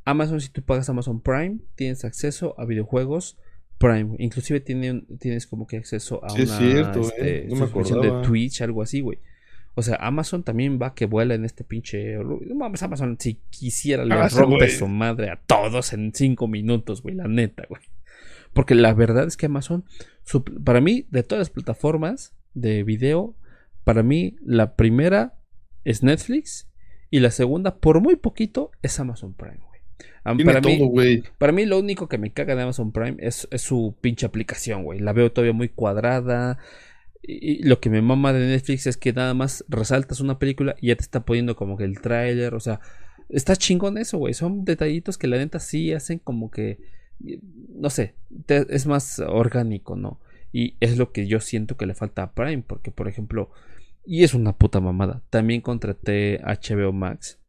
S2: Amazon, si tú pagas Amazon Prime, tienes acceso a videojuegos Prime. Inclusive tiene un- tienes como que acceso a
S1: Sí, es
S2: una
S1: cierto,
S2: este,
S1: eh, no me
S2: suscripción de. Twitch, algo así, güey. O sea, Amazon también va que vuela en este pinche... Mames, Amazon, si quisiera, le rompe su madre a todos en cinco minutos, güey, la neta, güey. Porque la verdad es que Amazon, su- para mí, de todas las plataformas de video, para mí la primera es Netflix y la segunda, por muy poquito, es Amazon Prime,
S1: Tiene
S2: Para
S1: todo,
S2: mí, para mí lo único que me caga de Amazon Prime es, es su pinche aplicación, güey. La veo todavía muy cuadrada. Y, y lo que me mama de Netflix es que nada más resaltas una película y ya te está poniendo como que el tráiler, o sea, está chingón eso, güey. Son detallitos que la neta sí hacen como que, no sé, te- es más orgánico, ¿no? Y es lo que yo siento que le falta a Prime, porque por ejemplo, y es una puta mamada, también contraté HBO Max.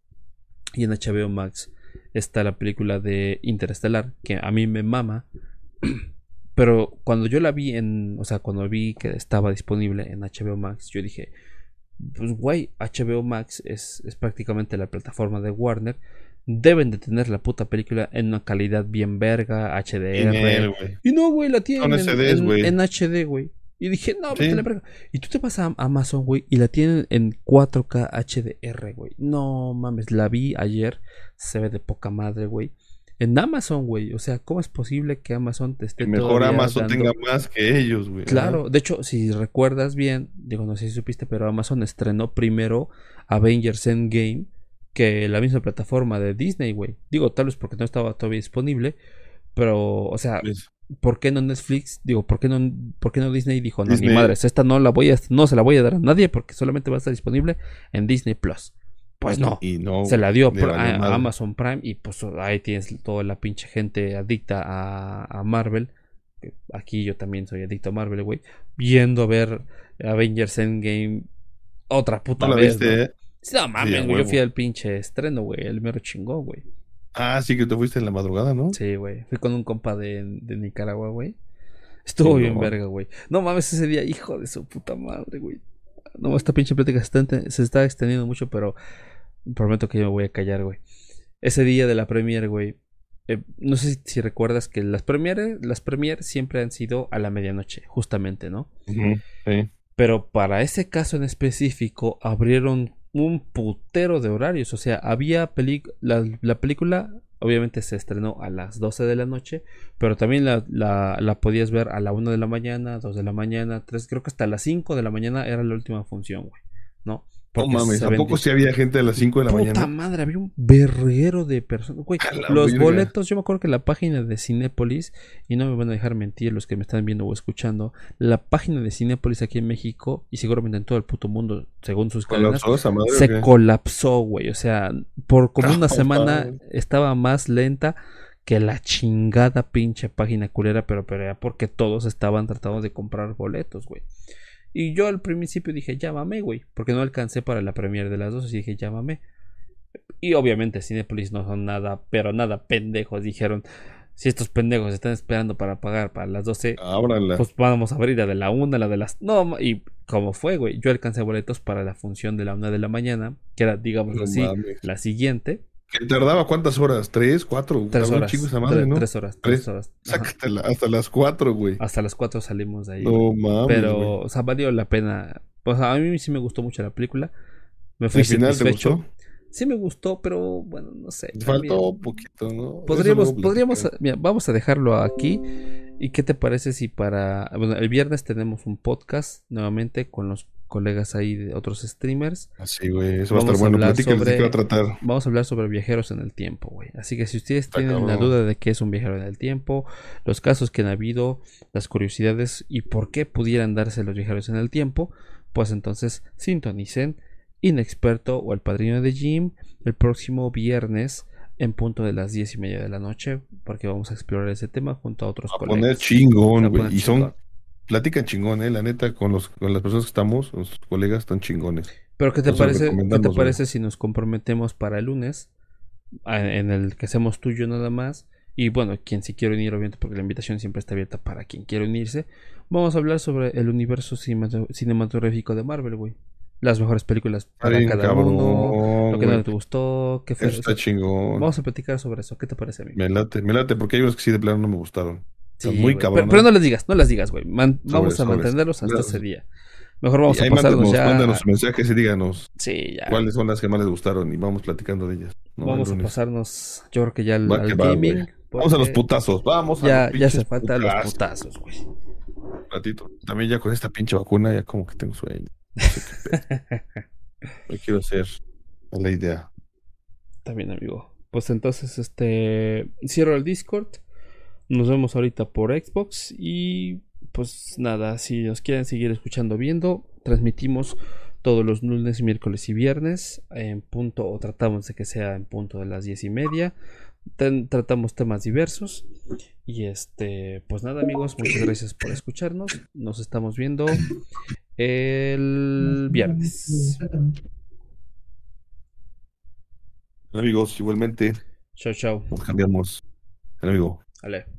S2: Y en HBO Max está la película de Interestelar, que a mí me mama. Pero cuando yo la vi en, o sea, cuando vi que estaba disponible en HBO Max, yo dije, pues güey, HBO Max es, es prácticamente la plataforma de Warner. Deben de tener la puta película en una calidad bien verga, HDR. Y no, güey, la tienen en, en HD, güey. Y dije, no,
S1: Sí.
S2: la verga. Y tú te vas a Amazon, güey, y la tienen en 4K HDR, güey. No mames, la vi ayer. Se ve de poca madre, güey. En Amazon, güey. O sea, ¿cómo es posible que Amazon te esté
S1: Que mejor Amazon
S2: dando-
S1: tenga más que ellos, güey.
S2: Claro, de hecho, si recuerdas bien, digo, no sé si supiste, pero Amazon estrenó primero Avengers Endgame que la misma plataforma de Disney, güey. Digo, tal vez porque no estaba todavía disponible, pero, o sea,
S1: Pues,
S2: ¿por qué no Netflix? Digo, ¿por qué no, por qué no Disney dijo, no,
S1: Disney.
S2: ni madres, esta no la voy a, no se la voy a dar a nadie porque solamente va a estar disponible en Disney Plus? Pues no.
S1: y no.
S2: Se la dio por- a, Amazon Prime y pues ahí tienes toda la pinche gente adicta a, a Marvel. Aquí yo también soy adicto a Marvel, güey. Viendo a ver Avengers Endgame otra puta
S1: No la
S2: vez.
S1: viste,
S2: ¿no?
S1: ¿eh?
S2: Sí, No mames, güey. Yo fui al pinche estreno, güey. El mero chingó, güey.
S1: Ah, sí que te fuiste en la madrugada, ¿no?
S2: Sí, güey. Fui con un compa de, de Nicaragua, güey. Estuvo
S1: Sí,
S2: bien
S1: no.
S2: verga, güey. No mames, ese día, hijo de su puta madre, güey. No, esta pinche plática se está, extendiendo mucho, pero prometo que yo me voy a callar, güey. Ese día de la premiere, güey. eh, no sé si, si recuerdas que las premieres, las premieres siempre han sido a la medianoche, justamente, ¿no?
S1: Sí.
S2: Pero para ese caso en específico abrieron un putero de horarios. O sea, había la, la película, obviamente se estrenó a las 12 de la noche, pero también la, la, la podías ver a la 1 de la mañana, 2 de la mañana, 3, creo que hasta las 5 de la mañana era la última función, güey. ¿No?
S1: No mames, ¿a poco si había gente a las 5 de la
S2: Puta
S1: mañana?
S2: madre, había un verguero de personas. Güey, los boletos, yo me acuerdo que la página de Cinépolis, y no me van a dejar mentir los que me están viendo o escuchando, la página de Cinépolis aquí en México, y seguramente en todo el puto mundo, según sus cadenas,
S1: ¿Colapsó esa madre o
S2: se colapsó, güey. O sea, por como una semana estaba más lenta que la chingada pinche página culera, pero, pero era porque todos estaban tratando de comprar boletos, güey. Y yo al principio dije, llámame, güey, porque no alcancé para la premiere de las dos, y dije, llámame. Y obviamente Cinepolis no son nada, pero nada pendejos. Dijeron, si estos pendejos están esperando para pagar para las 12,
S1: Ábrala.
S2: pues vamos a abrir la de la una, la de las... No, y como fue, güey, yo alcancé boletos para la función de la una de la mañana, que era, digamos
S1: No
S2: así,
S1: mames.
S2: la siguiente.
S1: ¿Que ¿Tardaba cuántas horas? ¿Tres? ¿Cuatro?
S2: Tres horas.
S1: madre, ¿no?
S2: Tres horas,
S1: Tres.
S2: tres horas.
S1: Sácatela hasta las cuatro, güey.
S2: Hasta las cuatro salimos de ahí.
S1: No mames,
S2: Pero, o sea, valió la pena. O sea, a mí sí me gustó mucho la película. Me fui
S1: ¿Al final te
S2: satisfecho.
S1: gustó?
S2: Sí me gustó, pero bueno, no sé.
S1: Te faltó un poquito, ¿no?
S2: Podríamos, podríamos, mira, vamos a dejarlo aquí. ¿Y qué te parece si para, bueno, el viernes tenemos un podcast nuevamente con los colegas ahí de otros streamers?
S1: Así, güey. Eso va a estar
S2: a
S1: bueno. Platícales de
S2: sobre-
S1: a tratar.
S2: Vamos a hablar sobre viajeros en el tiempo, güey. Así que si ustedes
S1: Está
S2: tienen la duda de qué es un viajero en el tiempo, los casos que han habido, las curiosidades y por qué pudieran darse los viajeros en el tiempo, pues entonces sintonicen Inexperto o el padrino de Jim el próximo viernes en punto de las diez y media de la noche, porque vamos a explorar ese tema junto a otros
S1: A
S2: colegas.
S1: poner chingón,
S2: A
S1: güey. Y son. Platican chingón, eh. La neta, con los, con las personas que estamos, los colegas están chingones.
S2: Pero ¿qué te parece, ¿qué te parece si nos comprometemos para el lunes? a- En el que hacemos tuyo nada más. Y bueno, quien si quiere unir, obviamente, porque la invitación siempre está abierta para quien quiera unirse. Vamos a hablar sobre el universo cinemato- cinematográfico de Marvel, güey. Las mejores películas para cada
S1: cabrón,
S2: uno. Lo que no te gustó. ¿Qué fue?
S1: Eso está chingón.
S2: Vamos a platicar sobre eso. ¿Qué te parece, amigo?
S1: Me late, me late, porque hay unos que sí de plano no me gustaron.
S2: Sí,
S1: muy cabrón.
S2: Pero, pero no les digas, no las digas, güey. Man-
S1: Sobres,
S2: vamos a mantenerlos hasta
S1: Las-
S2: ese día. Mejor vamos
S1: Y
S2: a pasarnos ya.
S1: mándanos mensajes y díganos
S2: Sí, ya.
S1: cuáles son las que más les gustaron y vamos platicando de ellas. ¿no?
S2: Vamos a pasarnos, yo creo que ya al,
S1: va,
S2: gaming.
S1: Vamos a los putazos, vamos a
S2: Ya,
S1: los
S2: ya hace falta los
S1: putazos.
S2: güey.
S1: Un ratito. También ya con esta pinche vacuna ya como que tengo sueño. No sé qué quiero hacer a la idea.
S2: Bien, amigo. Pues entonces, este. Cierro el Discord. Nos vemos ahorita por Xbox. Y pues nada, si nos quieren seguir escuchando, viendo, transmitimos todos los lunes, miércoles y viernes en punto, o tratamos de que sea en punto de las diez y media. Ten- tratamos temas diversos. Y este, pues nada, amigos, muchas gracias por escucharnos. Nos estamos viendo el viernes.
S1: Amigos, igualmente
S2: Chao, chao.
S1: nos cambiamos. El amigo.
S2: Ale.